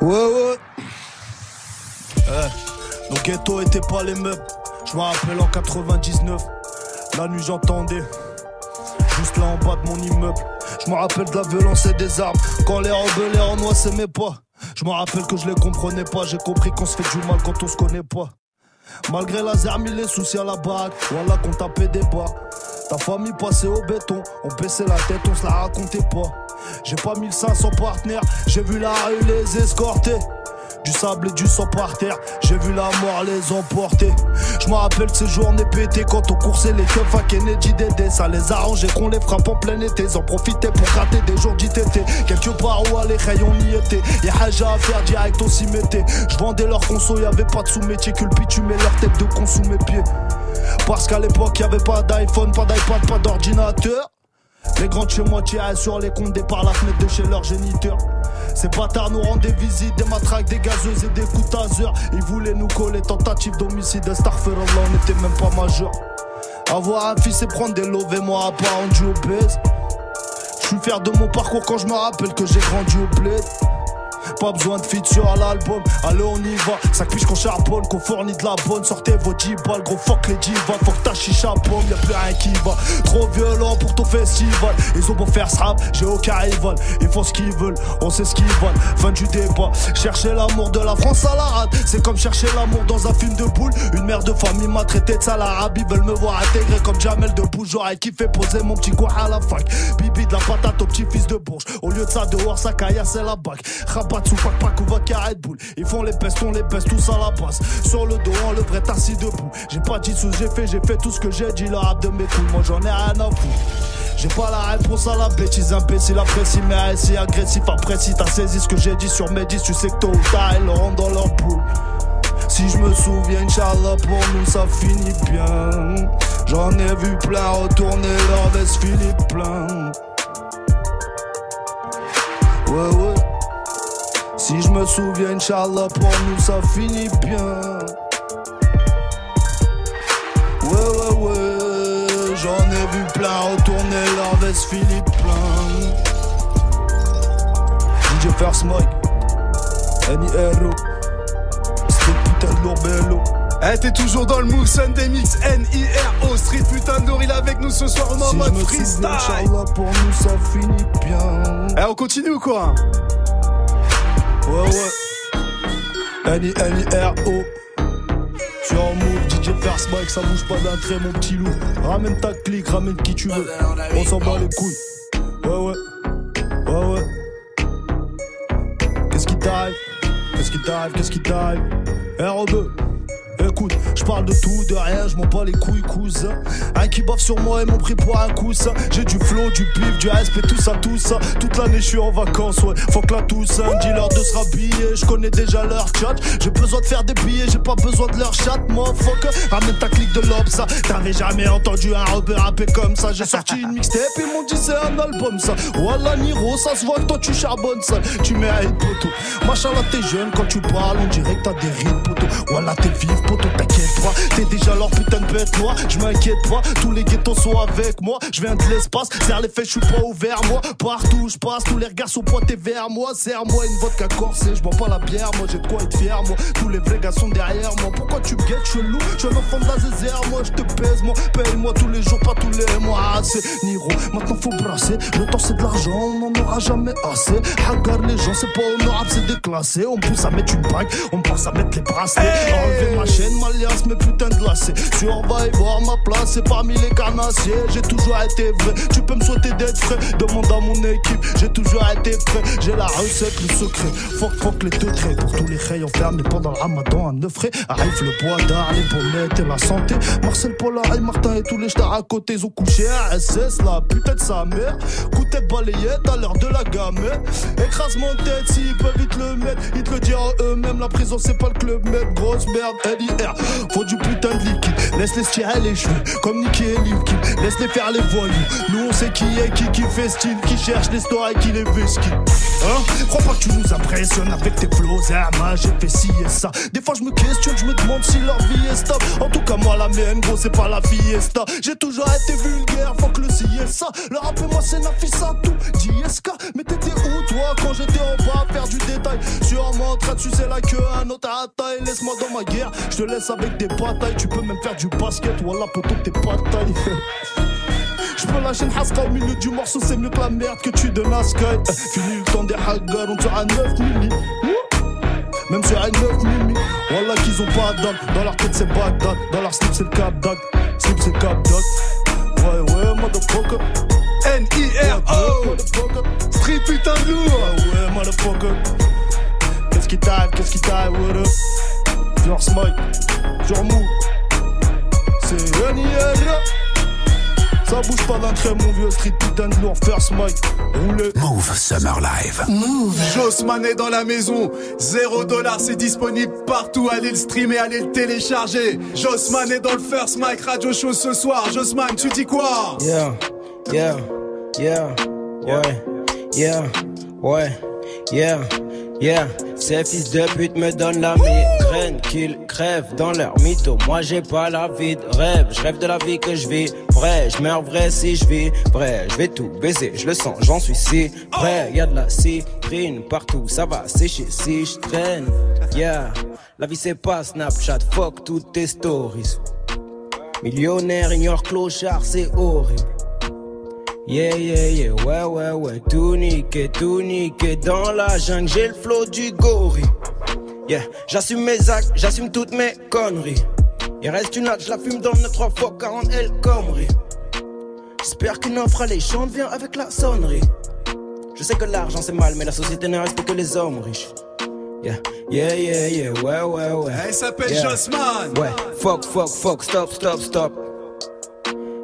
Ouais, ouais. Eh, nos ghettos étaient pas les meubles. Je me rappelle en 99, la nuit j'entendais. Juste là en bas de mon immeuble. Je rappelle de la violence et des armes. Quand les rebelles les renois s'aimaient pas. Je me rappelle que je les comprenais pas. J'ai compris qu'on se fait du mal quand on se connaît pas. Malgré la zermie, les soucis à la baraque. Voilà qu'on tapait des bas. Ta famille passait au béton. On baissait la tête, on se la racontait pas. J'ai pas 1500 partenaires. J'ai vu la rue les escorter. Du sable et du sang par terre, j'ai vu la mort les emporter. Je me rappelle ces journées pétées quand on coursait les keufs à Kennedy Dédé. Ça les arrangeait qu'on les frappe en plein été. Ils en profitaient pour gratter des jours d'ITT. Quelque part où aller, on y était. Y'a Haja à faire direct, on s'y mettait. Je vendais leur conso, y'avait pas de sous-métier que le bitume leur tête de con sous mes pieds. Parce qu'à l'époque, y'avait pas d'iPhone, pas d'iPad, pas d'ordinateur. Les grands chez moi tiraient sur les comptes par la fenêtre de chez leur géniteur. Ces bâtards nous rendaient visite, des matraques, des gazeuses et des coups taser. Ils voulaient nous coller, tentative d'homicide, Starferallah, on n'était même pas majeur. Avoir un fils et prendre des lovés, moi à pas rendu obèse. Je suis fier de mon parcours quand je me rappelle que j'ai grandi au bled. Pas besoin de feature à l'album, allez on y va. Ça piche qu'on charbonne, qu'on fournit de la bonne. Sortez vos 10 balles, gros fuck les divas. Faut que ta chicha bombe, y'a plus rien qui va. Trop violent pour ton festival. Ils ont beau faire rap, j'ai aucun rival. Ils font ce qu'ils veulent, on sait ce qu'ils veulent. Fin du débat. Chercher l'amour de la France à la rate. C'est comme chercher l'amour dans un film de boule. Une mère de famille m'a traité de salarabe. Ils veulent me voir intégré comme Jamel de. J'aurais kiffé poser mon petit coin à la fac. Bibi de la patate au petit fils de Bourges. Au lieu de ça, dehors, ça caillasse la bac. Sous pack pack ou vodka Red Bull. Ils font les pestes, on les peste, tous à la passe. Sur le dos, on le vrai assis debout. J'ai pas dit sous, j'ai fait, j'ai fait tout ce que j'ai dit. Le rap de mes couilles, moi j'en ai rien à foutre. J'ai pas la réponse à la bêtise, imbécile apprécie, mais ainsi agressif, apprécie. T'as saisi ce que j'ai dit sur mes 10, tu sais que tôt ou tard, ils le dans leur boule. Si je me souviens, Inch'Allah, pour nous ça finit bien. J'en ai vu plein retourner leur veste Philippe plein. Ouais, ouais. Si je me souviens, Inch'Allah, pour nous ça finit bien. Ouais, ouais, ouais, j'en ai vu plein retourner leur veste Philippe. DJ First Mike, N.I.R.O. C'était putain de bello. Eh, t'es toujours dans le move Sunday Mix N-I-R-O Street Putain d'oril avec nous ce soir, on est en mode freestyle. Souviens, pour nous ça finit bien. Eh, on continue ou quoi? Ouais, ouais. N-I-N-I-R-O. Sur en move, DJ First Mike, ça bouge pas d'un trait, mon petit loup. Ramène ta clique, ramène qui tu veux. On s'en bat les couilles. Ouais, ouais. Ouais, ouais. Qu'est-ce qui t'arrive? Qu'est-ce qui t'arrive? Qu'est-ce qui t'arrive? RO2. Écoute, je parle de tout, de rien, je m'en bats les couilles, cousin. Un qui baffe sur moi et mon prix pour un coussin. J'ai du flow, du pif, du respect, tout ça, tout ça. Toute l'année, je suis en vacances, ouais. Faut que la Toussaint, dis-leur de se rhabiller. Je connais déjà leur chat. J'ai besoin de faire des billets, j'ai pas besoin de leur chat, motherfucker. Ramène ta clique de lobe, ça. T'avais jamais entendu un rapper rapper comme ça. J'ai sorti une mixtape, ils m'ont dit c'est un album, ça. Wallah, Niro, ça se voit que toi tu charbonnes, ça. Tu mérites, poteau. Machallah, t'es jeune, quand tu parles, on dirait que t'as des rides, poteau. Wallah, t'es vif, poteau, t'inquiète pas. T'es déjà leur putain de bête noire, je m'inquiète pas. Tous les ghettos sont avec moi, je viens de l'espace. Serre les fesses, je suis pas ouvert, moi. Partout où je passe, tous les regards sont pointés vers moi. Serre-moi une vodka corsée, je bois pas la bière, moi j'ai de quoi être fier, moi. Tous les vrais gars sont derrière moi. Pourquoi tu guettes, chelou Je suis un enfant de la zézère, moi je te pèse, moi. Paye-moi tous les jours, pas tous les mois. Ah, c'est Niro, maintenant faut brasser. Le temps c'est de l'argent, on n'en aura jamais assez. Hagar les gens, c'est pas honorable, c'est déclassé. On pousse à mettre une bague, on pousse à mettre les bracelets. Enlever ma chaîne, ma liasse, mes putains de lacets. Survivor, ma place, c'est parmi les carnassiers. J'ai toujours été vrai, tu peux me souhaiter d'être frais. Demande à mon équipe, j'ai toujours été prêt. J'ai la recette, le secret. Fuck, fuck les deux traits. Pour tous les rayons fermés pendant le ramadan à neuf frais. Arrive le bois d'art, les pommettes et la santé. Marcel Pollard et Martin et tous les stars à côté, ils ont couché. SS, la putain de sa mère. Tête balayette à l'heure de la gamme. Écrase mon tête s'ils peuvent vite le mettre. Ils te le diront eux-mêmes, la prison c'est pas le club med. Grosse merde, Faut du putain de liquide. Laisse-les se tirer les cheveux, comme Nicky et Lil. Laisse-les faire les voyous. Nous on sait qui est qui, qui fait style, qui cherche les stores et qui les vesquille. Hein? Crois pas que tu nous impressionnes avec tes flows, Zerma, j'ai fait ci et ça. Des fois je me questionne, je me demande si leur vie est stable. En tout cas, moi la mienne, gros, c'est pas la fiesta. J'ai toujours été vulgaire, faut que le ça. Le rap et moi c'est Nafissa, tout. JSK, mais t'étais où toi quand j'étais en bas? À faire du détail Sûrement en train de sucer la queue à un autre à taille. Laisse-moi dans ma guerre, je te laisse avec des batailles. Tu peux même faire du basket, voilà, poteau, t'es pas taille. Je peux lâcher une haska au milieu du morceau, c'est mieux que la merde que tu donnes à Sky. Fini le temps des haggars, on à 9 milli. Même sur un 9 milli. Voilà qu'ils ont pas d'âme. Dans leur tête c'est Bagdad. Dans leur slip c'est le Cap Dag. Slip c'est Cap Dag. Ouais, ouais, motherfucker. N-I-R-O Street putain de lourd Ouais, ouais, motherfucker. Qu'est-ce qui t'arrive, qu'est-ce qui t'arrive, what up? Genre Smite, genre mou. C'est N.I.R. Ça bouge pas d'un trait, mon vieux street putain de lourd. First mic, roulez. Move Summer Live. Move. Jossman est dans la maison, 0 dollar, c'est disponible partout. Allez le streamer, allez le télécharger. Jossman est dans le First Mike Radio Show ce soir. Jossman, tu dis quoi? Yeah, yeah, yeah, ouais, yeah, ouais, yeah, yeah. Ces fils de pute me donnent la migraine, qu'ils crèvent dans leur mytho. Moi j'ai pas la vie de rêve, je rêve de la vie que je vis. Vrai, je meurs vrai si je vis. Vrai, je vais tout baiser, je le sens, j'en suis si prêt. Y a de la cyprine partout, ça va sécher si je traîne. Yeah, la vie c'est pas Snapchat, fuck toutes tes stories. Millionnaire ignore clochard, c'est horrible. Yeah, yeah, yeah, ouais, ouais, ouais, tout niqué, tout niqué dans la jungle, j'ai le flow du gorille. Yeah, j'assume mes actes, j'assume toutes mes conneries. Il reste une latte, je la fume dans 9 3 fois 40 L conneries. J'espère qu'une offre alléchante vient avec la sonnerie. Je sais que l'argent c'est mal, mais la société ne reste que les hommes riches. Yeah, yeah, yeah, yeah, ouais, ouais, ouais. Elle s'appelle Yeah. Jossman. Ouais, fuck, fuck, fuck, stop, stop, stop.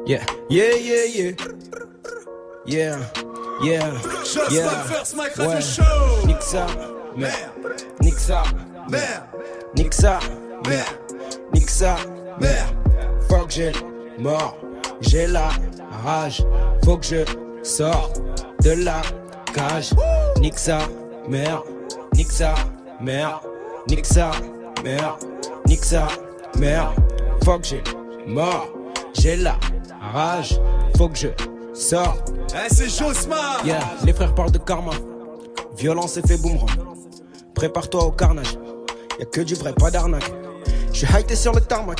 Yeah, yeah, yeah, yeah. Yeah, yeah, Jossman, yeah. First Radio Ouais. Show. Nique ça, merde. Nique ça, Merde, nique ça, merde, nique ça, merde. Faut que j'ai mort, j'ai la rage. Faut que je sorte de la cage. Nique ça, merde. Nique ça, merde. Nique ça, merde. Nique ça, merde. Faut que j'ai mort, j'ai la rage, faut que je sorte. Eh, c'est Josma Yeah, les frères parlent de karma. Violence et fait boomerang. Prépare-toi au carnage. Y'a que du vrai, pas d'arnaque. Je suis hypé sur le tarmac.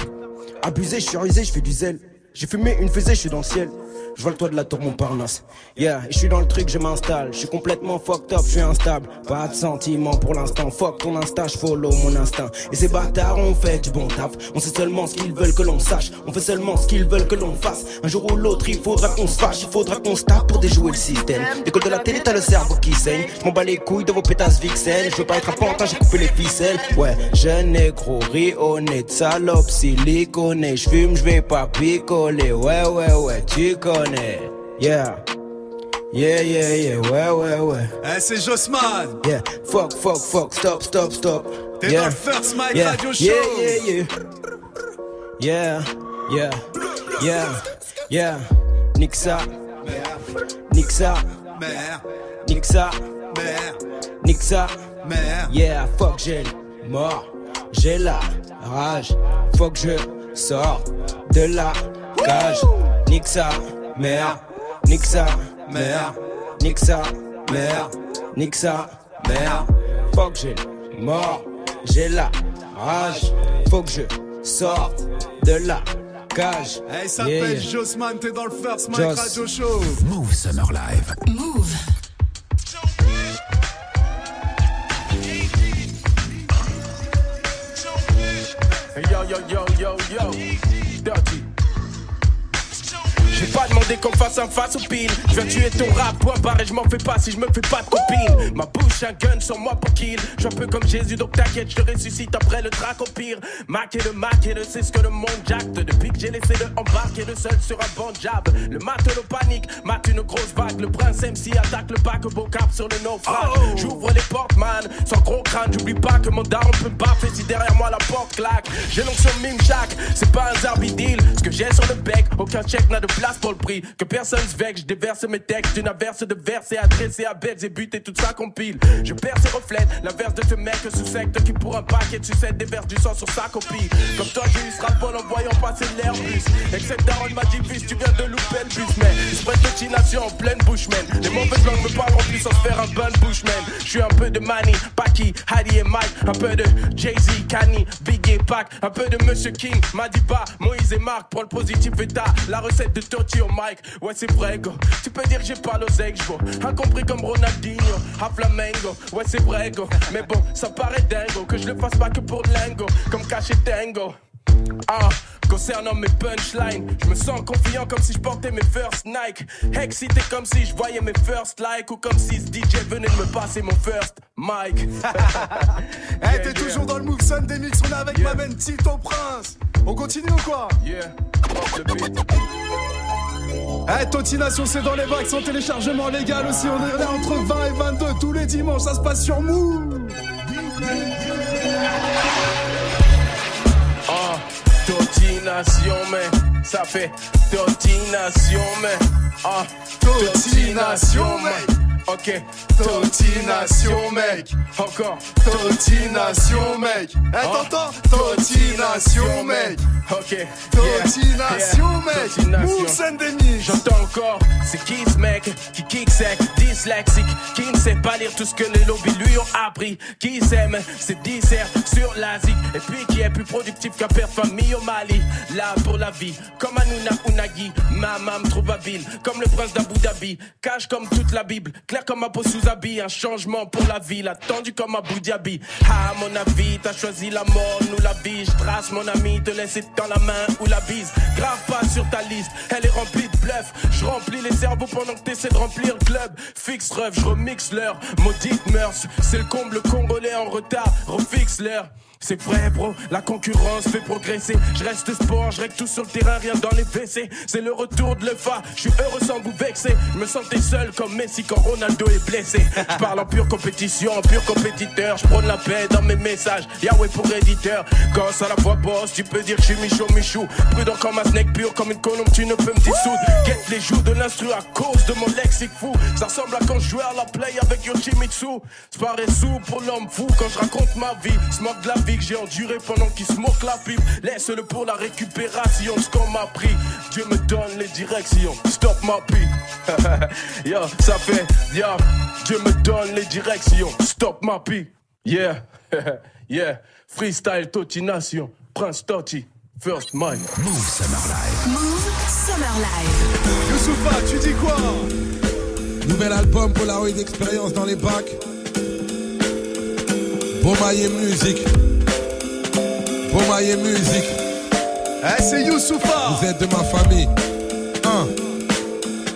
Abusé, je suis rusé, je fais du zèle. J'ai fumé une fusée, je suis dans le ciel. Je vois le toit de la tour Montparnasse. Yeah, je suis dans le truc, je m'installe. Je suis complètement fucked up, je suis instable. Pas de sentiments pour l'instant. Fuck ton instant, je follow mon instinct. Et ces bâtards ont fait du bon taf. On sait seulement ce qu'ils veulent que l'on sache. On fait seulement ce qu'ils veulent que l'on fasse. Un jour ou l'autre, il faudra qu'on se fâche. Il faudra qu'on se tape pour déjouer le système. L'école de la télé, t'as le cerveau qui saigne. Je m'en bats les couilles de vos pétasses vixen. Je veux pas être un pantin, j'ai coupé les ficelles. Ouais, jeune négro, riz honnête, salope, siliconé. Je fume, je vais pas picoler. Ouais, ouais, ouais, tu connais. Yeah. Yeah, yeah, yeah, ouais, ouais, ouais. Eh, c'est Josman Yeah, fuck, fuck, fuck, stop, stop, stop. T'es yeah. dans le First Mike yeah. Radio Show. Yeah, yeah, yeah. Yeah, yeah, yeah, yeah. Nique ça. Nique ça. Nique ça. Nique ça. Yeah, fuck, j'ai mort. J'ai la rage. Faut que je sors de la cage. Nique ça, merde. Nique ça, merde. Nique ça, merde. Nique ça, merde. Fuck, j'ai le mort. J'ai la rage. Faut que je sorte de la cage. Eh, il s'appelle Yeah, yeah. Josman, t'es dans le First Mike Joss. Radio Show. Move Summer Live. Move. Yo yo yo yo yo, dirty. J'ai pas demandé qu'on fasse un face au pile. Je viens tuer ton rap, point barre et je m'en fais pas si je me fais pas de copine. Ma bouche, un gun sur moi pour kill. Je un peu comme Jésus, donc t'inquiète, je te ressuscite après le trac au pire. Mac et le Mac et le c'est ce que le monde jacte. Depuis que j'ai laissé le embarquer le seul sur un bon jab. Le matelot panique, mate une grosse vague. Le prince MC attaque le pack, beau cap sur le naufrage. J'ouvre les portes, man, sans gros crâne. J'oublie pas que mon daron peut me baffer si derrière moi la porte claque. J'ai l'onction mime chaque, c'est pas un zarbidil. Ce que j'ai sur le bec, aucun check n'a de pour le prix. Que personne se vexe, je déverse mes textes d'une averse de verse et à bêtes et buts et tout ça compile. Je perds et reflète l'inverse de ce mec sous secte qui pour un paquet tu sais déverse du sang sur sa copie. Comme toi, j'ai eu ce en voyant passer l'air plus. Except Daron m'a dit, tu viens de louper le bus, mais d'obstination en pleine bouche, man. Les mauvaises langues me parlent en plus sans se faire un bon bushman. Je suis un peu de Manny, Paki, Heidi et Mike, un peu de Jay-Z, Kanye, Big et Pac, un peu de Monsieur King, Madiba, Moïse et Marc, prends le positif et t'as la recette de Au mic. Ouais, c'est vrai, go. Tu peux dire que j'ai pas l'oseille, j'vois. Incompris comme Ronaldinho, à Flamengo. Ouais, c'est vrai, go. Mais bon, ça paraît dingo que je le fasse pas que pour lingo, comme caché tango. Ah, concernant mes punchlines, je me sens confiant comme si je portais mes first Nike. Excité comme si je voyais mes first likes ou comme si ce DJ venait de me passer mon first mic. Eh, t'es toujours dans le Move Sunday Mix, on est avec ma main Tito Prince. On continue ou quoi? Yeah, drop beat. Eh, Totination, c'est dans les bacs sans téléchargement légal aussi. On est là entre 20 et 22 tous les dimanches, ça se passe sur Move. Ça fait Totination, mais ah, Totination, mais ok, Totination, mec. encore. Totination, mec. Eh, t'entends? Totination, mec. Ok, Totination, mec. Move Mix. J'entends encore, c'est qui ce mec qui kick sec, dyslexique, qui ne sait pas lire tout ce que les lobbies lui ont appris, qui s'aime, c'est dissert sur l'Asie, et puis qui est plus productif qu'un père famille au Mali, là pour la vie, comme Hanouna Unagi, ma me trouve habile, comme le prince d'Abu Dhabi, cache comme toute la Bible, clair comme un peau sous un changement pour la ville, attendu comme Abu Dhabi, ah mon avis, t'as choisi la mort, nous la vie, je trace mon ami, te laisser dans la main ou la bise, grave pas sur ta liste, elle est remplie de bluff, je remplis les cerveaux pendant que t'essaies de remplir le club, fixe ref, je remix l'heure, maudite mœurs, c'est le comble congolais en retard, refixe l'heure. C'est vrai, bro, la concurrence fait progresser. Je reste sport, je règle tout sur le terrain, rien dans les WC. C'est le retour de l'EFA, je suis heureux sans vous vexer. Je me sentais seul comme Messi quand Ronaldo est blessé. Je parle en pure compétition, en pur compétiteur. Je prône la paix dans mes messages. Yahweh pour éditeur. Quand ça la voix boss, tu peux dire que je suis Michou Michou. Prudent comme un snake pur, comme une colombe, tu ne peux me dissoudre. Guette les joues de l'instru à cause de mon lexique fou. Ça ressemble à quand je jouais à la play avec Yoshimitsu. C'est pareil sous pour l'homme fou quand je raconte ma vie. De la vie que j'ai endurée pendant qu'il se moque la pipe. Laisse-le pour la récupération, ce qu'on m'a pris. Dieu me donne les directions. Stop ma pipe. Yo, ça fait, yo, Dieu me donne les directions. Stop ma pipe. Yeah, yeah. Freestyle Totination. Prince Totti. First mind. Move Summer Live. Move Summer Live. Youssoufa, tu dis quoi? Nouvel album Polaroid Experience dans les bacs. Beaumaillé Musique. Beaumaillé Musique. Eh, c'est Youssoufa. Vous êtes de ma famille. Un.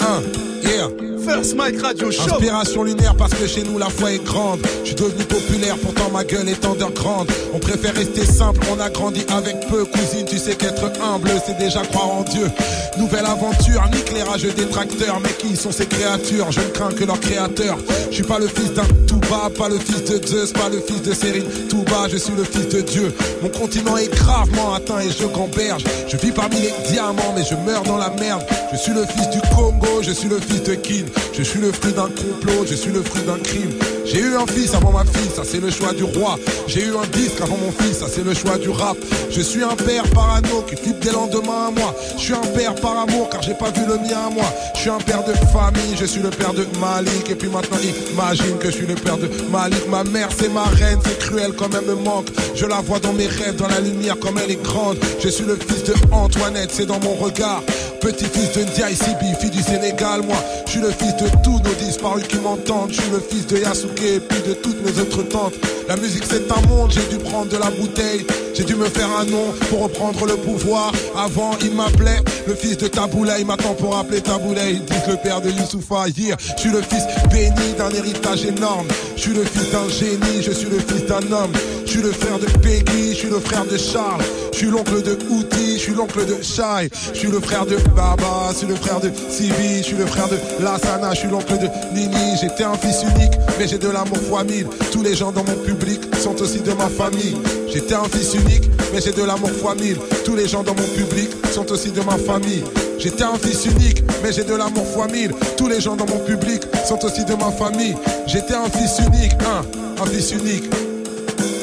Un. Yeah. First Mike Radio Show. Inspiration lunaire parce que chez nous la foi est grande. Je suis devenu populaire, pourtant ma gueule est underground. On préfère rester simple, on a grandi avec peu. Cousine, tu sais qu'être humble, c'est déjà croire en Dieu. Nouvelle aventure, nique les rageux détracteurs. Mais qui sont ces créatures? Je ne crains que leur créateur. Je suis pas le fils d'un Touba, pas le fils de Zeus, pas le fils de Sérine. Touba, je suis le fils de Dieu. Mon continent est gravement atteint et je gamberge. Je vis parmi les diamants, mais je meurs dans la merde. Je suis le fils du Congo, je suis le fils de Kin. Je suis le fruit d'un complot, je suis le fruit d'un crime. J'ai eu un fils avant ma fille, ça c'est le choix du roi. J'ai eu un disque avant mon fils, ça c'est le choix du rap. Je suis un père parano qui flippe des lendemains à moi. Je suis un père par amour car j'ai pas vu le mien à moi. Je suis un père de famille, je suis le père de Malik. Et puis maintenant imagine que je suis le père de Malik. Ma mère c'est ma reine, c'est cruel comme elle me manque. Je la vois dans mes rêves, dans la lumière comme elle est grande. Je suis le fils de Antoinette, c'est dans mon regard. Petit-fils de Ndiaye Sibi, fille du Sénégal, moi. Je suis le fils de tous nos disparus qui m'entendent. Je suis le fils de Yasuke et puis de toutes mes autres tantes. La musique c'est un monde, j'ai dû prendre de la bouteille. J'ai dû me faire un nom pour reprendre le pouvoir. Avant, il m'appelait le fils de Taboulaï. Maintenant, pour appeler Taboulaï, ils disent le père de Youssoufa. Hier, je suis le fils béni d'un héritage énorme. Je suis le fils d'un génie, je suis le fils d'un homme. Je suis le frère de Peggy, je suis le frère de Charles. Je suis l'oncle de Outi, je suis l'oncle de Shai. Je suis le frère de Baba, je suis le frère de Sibi, je suis le frère de Lassana, je suis l'oncle de Nini. J'étais un fils unique, mais j'ai de l'amour fois mille. Tous les gens dans mon public sont aussi de ma famille. J'étais un fils unique, mais j'ai de l'amour fois mille. Tous les gens dans mon public sont aussi de ma famille. J'étais un fils unique, mais j'ai de l'amour fois mille. Tous les gens dans mon public sont aussi de ma famille. J'étais un fils unique, un, un fils unique.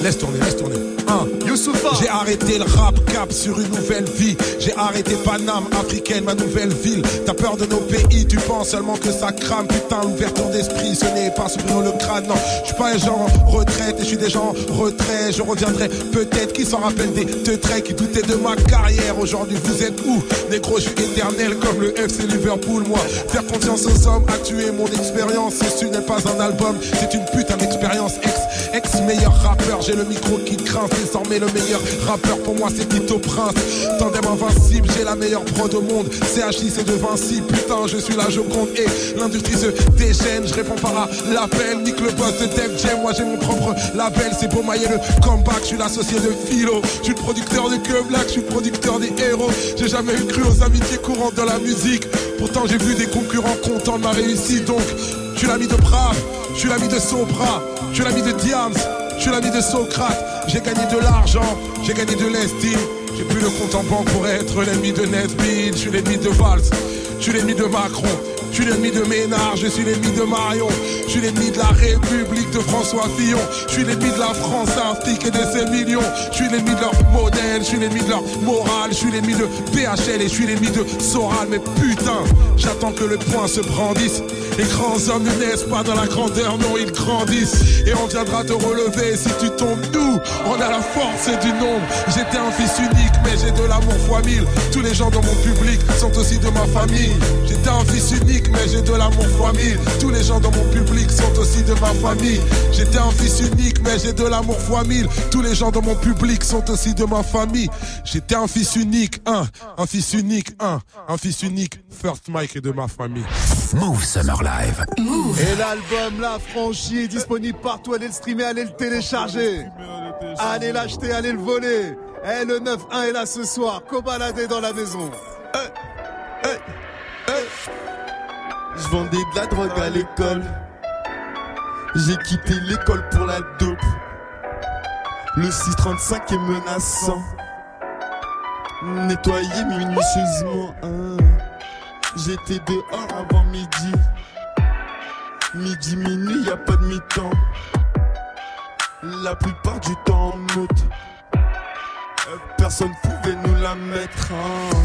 Laisse tourner, laisse tourner. Un. J'ai arrêté le rap cap sur une nouvelle vie. J'ai arrêté Paname, africaine, ma nouvelle ville. T'as peur de nos pays, tu penses seulement que ça crame. Putain, l'ouverture d'esprit, ce n'est pas s'ouvrir le crâne. Non, je suis pas un genre en retraite et je suis déjà en retrait. Je reviendrai peut-être qui s'en rappelle des teutrés qui doutaient de ma carrière. Aujourd'hui, vous êtes où? Négro, je suis éternel comme le FC Liverpool, moi. Faire confiance aux hommes a tué mon expérience. Ce n'est pas un album, c'est une putain d'expérience. Ex, ex meilleur rappeur, j'ai le micro qui craint. Désormais, le meilleur rappeur pour moi, c'est Tito Prince. Tandem invincible, j'ai la meilleure prod au monde. CHI, c'est de Vinci. Putain, je suis là, je. Et l'industrie se déchaîne. Je réponds pas à l'appel. Nique le boss de Def Jam. Moi, j'ai mon propre label. C'est pour mailler le comeback. Je suis l'associé de Philo. Je suis le producteur de Que Black. Je suis le producteur des héros. J'ai jamais eu cru aux amitiés courantes dans la musique. Pourtant, j'ai vu des concurrents contents de ma réussite. Donc, je suis l'ami de Brave. Je suis l'ami de Sopra. Je suis l'ami de Diams. Je suis l'ami de Socrate. J'ai gagné de l'argent. J'ai gagné de l'estime. J'ai plus le compte en banque pour être l'ennemi de Netbeat. Je suis l'ennemi de Valls. Je suis l'ennemi de Macron. Je suis l'ennemi de Ménard, je suis l'ennemi de Marion. Je suis l'ennemi de la République de François Fillon. Je suis l'ennemi de la France, Afrique et de ses millions. Je suis l'ennemi de leur modèle, je suis l'ennemi de leur morale. Je suis l'ennemi de PHL et je suis l'ennemi de Soral. Mais putain, j'attends que le point se brandisse. Les grands hommes ne naissent pas dans la grandeur, non, ils grandissent. Et on viendra te relever si tu tombes. Nous, on a la force du nombre. J'étais un fils unique, mais j'ai de l'amour fois mille. Tous les gens dans mon public sont aussi de ma famille. J'étais un fils unique, mais j'ai de l'amour fois mille. Tous les gens dans mon public sont aussi de ma famille. J'étais un fils unique, mais j'ai de l'amour fois mille. Tous les gens dans mon public sont aussi de ma famille. J'étais un fils unique, un, un fils unique, un, un fils unique. First Mike et de ma famille. Move Summer Live. Et l'album La Franchie est disponible partout. Allez le streamer, allez le télécharger. Allez l'acheter, allez le voler. Eh, le 9-1 est là ce soir. Cobaladé dans la maison. Je vendais de la drogue à l'école. J'ai quitté l'école pour la dope. Le 635 est menaçant. Nettoyer minutieusement. hein. J'étais dehors avant midi. Midi, minuit, y a pas de mi-temps. La plupart du temps en meute. Euh, Personne pouvait nous la mettre. hein.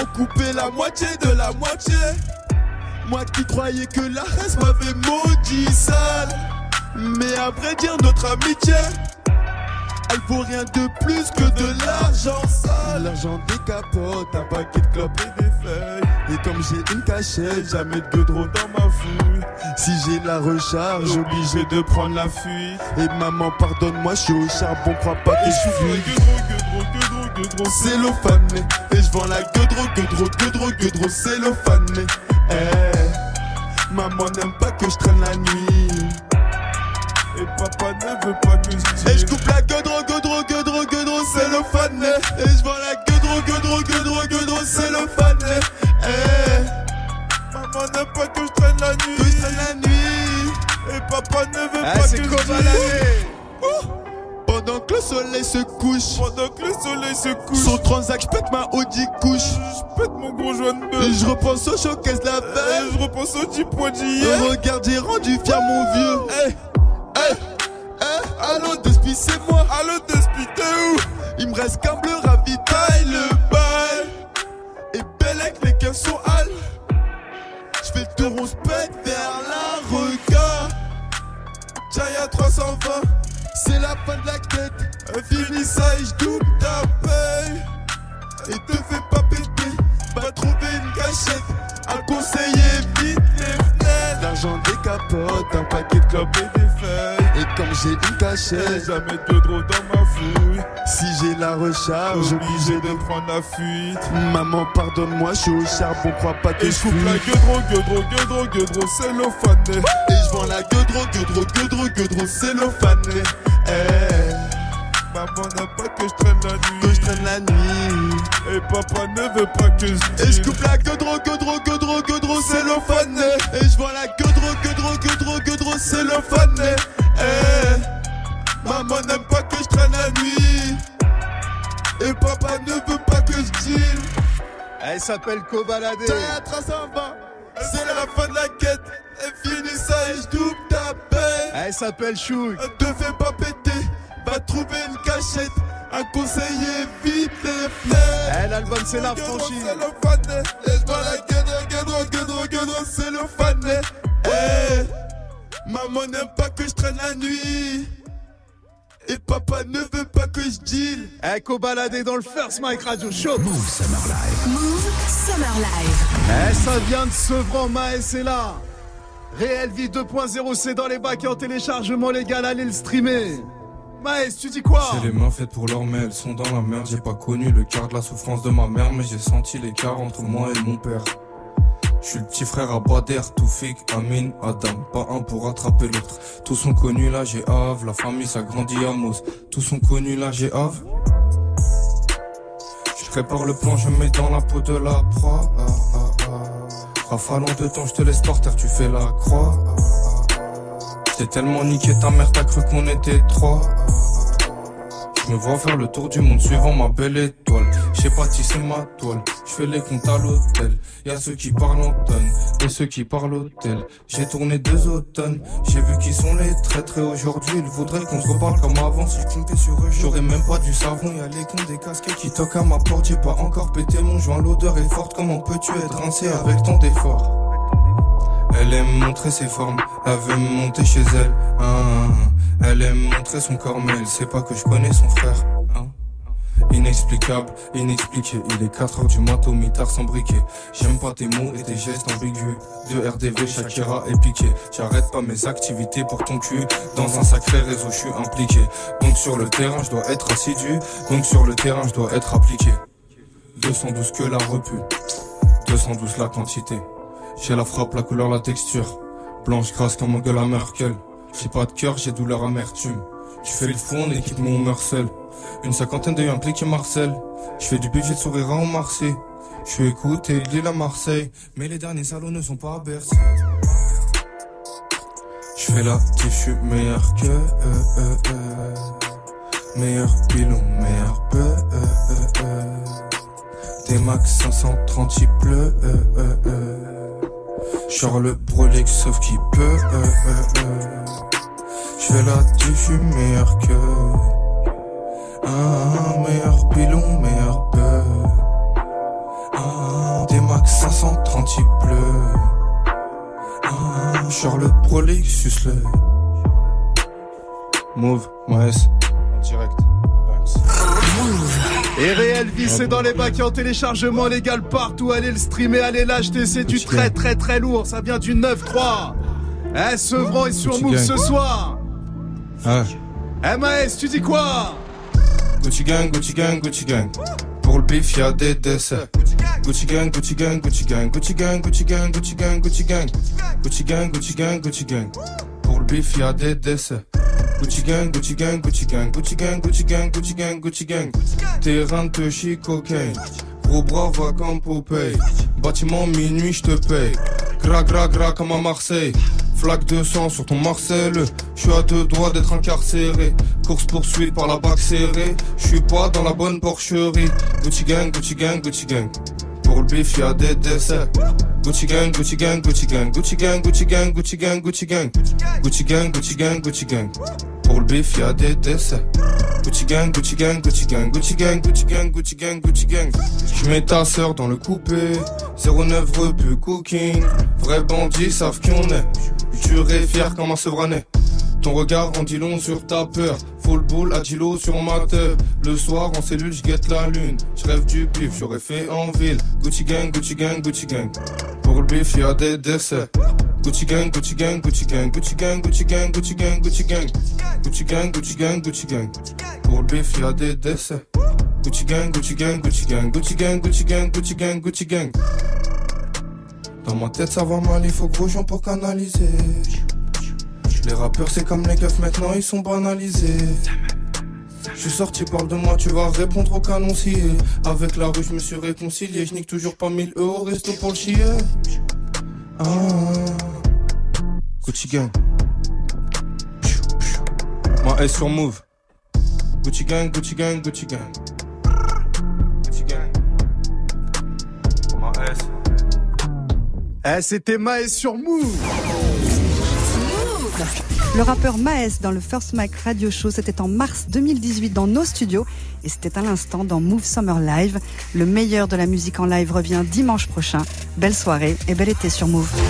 On coupait la moitié de la moitié. Moi qui croyais que la reste m'avait maudit sale. Mais à vrai dire, notre amitié, elle vaut rien de plus que de l'argent sale. L'argent décapote, un paquet de clopes et des feuilles. Et comme j'ai une cachette, jamais de gueudreau dans ma fouille. Si j'ai la recharge, obligé de prendre la fuite. Et maman, pardonne-moi, je suis au charbon, crois pas que je suis. Cellophane, et je vends la gueudreau, gueudreau, gueudreau, gueudreau, cellophane. Eh, maman n'aime pas que je traîne la nuit. Et papa ne veut pas que je tire. Et je coupe la gueudreau, gueudreau, gueudreau, gueudreau, cellophane. Et je vends la gueudreau, gueudreau, gueudreau, gueudreau, cellophane. Eh, maman n'aime pas que je traîne la nuit. Que je traîne la nuit. Et papa ne veut Ah, pas c'est que je. Pendant que le soleil se couche, pendant que le soleil se couche, sur Transac, je pète ma Audi couche, je pète mon gros joint de. Et je repense au showcase la veille, je repense au 10 points d'hier. Regarde, j'ai rendu fier mon vieux. Hey, hey, hey, allô, Despi, c'est moi. Allô, Despi, t'es où? Il me reste qu'un bleu, ravitaille le bail. Et Bellec, les keufs sont hal. Je fais le tour, on se pète vers la regard. Jaya 320, c'est la fin de la quête. Finis ça et je double ta paye. Et te fais pas péter, va trouver une cachette. Un conseiller vite les fenêtres. L'argent décapote, un paquet de clopes et des feuilles. Et comme j'ai une cachette, jamais de drôle dans ma fouille. Si j'ai la recharge, obligé de prendre la fuite. Maman, pardonne-moi, je suis au charbon, crois pas que je coupe la gueudreau, gueudreau, gueudreau, gueudreau, cellophane. Et je vends la gueudreau, gueudreau, gueudreau, gueudreau, cellophane. Eh. Maman n'a pas que je traîne la nuit. Que je traîne la nuit. Et papa ne veut pas que je Et je coupe la gueudreau, gueudreau, gueudreau, gueudreau, cellophane. Et je vends la gueudreau, gueudreau, gueudreau, gueudreau, cellophane. Eh. Maman n'aime pas que je traîne la nuit. Et papa ne veut pas que je deal. Elle s'appelle Kobalade. C'est la fin de la quête. Et finis ça et je double ta paix. Elle s'appelle Chou. Te fais pas péter. Va trouver une cachette. Un conseiller vite les fenêtres. Eh, l'album, c'est la franchise. C'est le fan. Et je la gueudre, c'est le fan. Eh. Maman n'aime pas que je traîne la nuit. Et papa ne veut pas que je deal. Eh, Kobalade dans le First Mike Radio Show. Move Summer Live. Move Summer Live. Eh, ça vient de Sevran, Maes est là. Réel Vie 2.0, c'est dans les bacs et en téléchargement légal, allez le streamer. Maes, tu dis quoi J'ai les mains faites pour leur mais elles sont dans la merde. J'ai pas connu le quart de la souffrance de ma mère, mais j'ai senti l'écart entre moi et mon père. Je suis le petit frère à Bader, Toufik, Amin, Adam. Pas un pour attraper l'autre. Tous sont connus là, j'ai Ave. La famille s'agrandit à Mos. Tous sont connus là, j'ai Ave. Je prépare le plan, je me mets dans la peau de la proie. Ah, ah, ah. Temps, je te laisse par terre, tu fais la croix. J't'ai tellement niqué ta mère, t'as cru qu'on était trois. Je me vois faire le tour du monde suivant ma belle étoile. Je sais pas tisser ma toile. Je fais les comptes à l'hôtel. Y'a ceux qui parlent en tonnes et ceux qui parlent hôtel. J'ai tourné deux automnes. J'ai vu qui sont les traîtres et aujourd'hui ils voudraient qu'on se reparle comme avant. Si je sur eux, j'aurais même pas du savon. Y'a les cons des casquettes qui toquent à ma porte. J'ai pas encore pété mon joint. L'odeur est forte. Comment peux-tu être rincé avec tant d'efforts? Elle aime montrer ses formes, elle veut monter chez elle. hein. Elle aime montrer son corps, mais elle sait pas que je connais son frère. hein? Inexplicable, inexpliqué. Il est 4 heures du matin mitard sans briquet. J'aime pas tes mots et tes gestes ambigus. De RDV, Shakira est piqué. J'arrête pas mes activités pour ton cul. Dans un sacré réseau, je suis impliqué. Donc sur le terrain, je dois être assidu. Donc sur le terrain, je dois être appliqué. 212 que la repu. 212 la quantité. J'ai la frappe, la couleur, la texture. Blanche grasse comme Angela Merkel. J'ai pas de cœur, j'ai douleur amertume. Tu fais le fond, on équipe mon meurt seul. Une cinquantaine Yankee qui Marcel. Je fais du budget de sourire en Marseille. Je suis écouté, est à Marseille. Mais les derniers salons ne sont pas à Bercy. Je fais la je suis meilleur que eux, eux, eux. Meilleur pilon, meilleur peu, euh, euh, euh. Des max 530, il pleut, euh, euh, euh. Charles Prolex, sauf qui peut, euh, euh, euh. Je fais la diff, je suis meilleur que un meilleur pilon, meilleur peu. Un des max 530, il pleut. Un Charles Prolex, suce le. Move, ouais, en direct. Et Réel Vie, c'est dans les bacs en téléchargement légal partout. Allez le streamer, allez l'acheter, c'est du très très très lourd. Ça vient du 9-3. Eh, Sevran est sur Move ce soir. Ah. Eh, Maës, tu dis quoi Gucci gang, Gucci gang, Gucci gang. Pour le bif, y'a des décès. Gucci gang, Gucci gang, Gucci gang, Gucci gang, Gucci gang, Gucci gang, Gucci gang. Gucci gang, Gucci gang, Gucci gang. Pour le bif, y'a des décès. Gucci gang, Gucci gang, Gucci gang, Gucci gang, Gucci gang, Gucci gang, Gucci gang. Terrain de chic cocaine. Gros bras va comme Popeye. Bâtiment minuit, j'te paye. Gra gra gra comme à Marseille. Flaque de sang sur ton Marcel. J'suis à deux doigts d'être incarcéré. Course poursuite par la bague serrée. J'suis pas dans la bonne porcherie. Gucci gang, Gucci gang, Gucci gang. Pour le bif, y'a des décès. Gucci gang, Gucci gang, Gucci gang, Gucci gang, Gucci gang, Gucci gang, Gucci gang. Gucci gang, Gucci gang, Gucci gang. Pour le bif, y'a des décès. Gucci gang, Gucci gang, Gucci gang, Gucci gang, Gucci gang, Gucci gang, Gucci gang. J'mets ta sœur dans le coupé. 09 rebut cooking. Vrais bandits savent qui on est. Et fier comme un sevranet. Ton regard en dit long sur ta peur. Full boule à Gilo sur ma tête. Le soir en cellule, j'guette la lune. J'rêve du bif, j'aurais fait en ville. Gucci gang, Gucci gang, Gucci gang. Pour le bif, y'a des décès. Gucci gang, Gucci gang, Gucci gang, Gucci gang, Gucci gang, Gucci gang, Gucci gang. Gucci gang, Gucci gang, Gucci gang. Pour le bif, y'a des décès. Gucci gang, Gucci gang, Gucci gang, Gucci gang, Gucci gang, Gucci gang, Gucci gang. Dans ma tête, ça va mal, il faut gros gens pour canaliser. Les rappeurs, c'est comme les keufs, maintenant ils sont banalisés. Je suis sorti, parle de moi, tu vas répondre au canoncier. Avec la rue, je me suis réconcilié. Je nique toujours pas 1000 euros resto pour le chier. Ah, Gucci gang. Ma S sur move. Gucci gang, Gucci gang, Gucci gang. Gucci gang. Ma S. Eh, c'était Maës sur Move. Le rappeur Maes dans le First Mic Radio Show, c'était en mars 2018 dans nos studios et c'était à l'instant dans Move Summer Live. Le meilleur de la musique en live revient dimanche prochain. Belle soirée et bel été sur Move.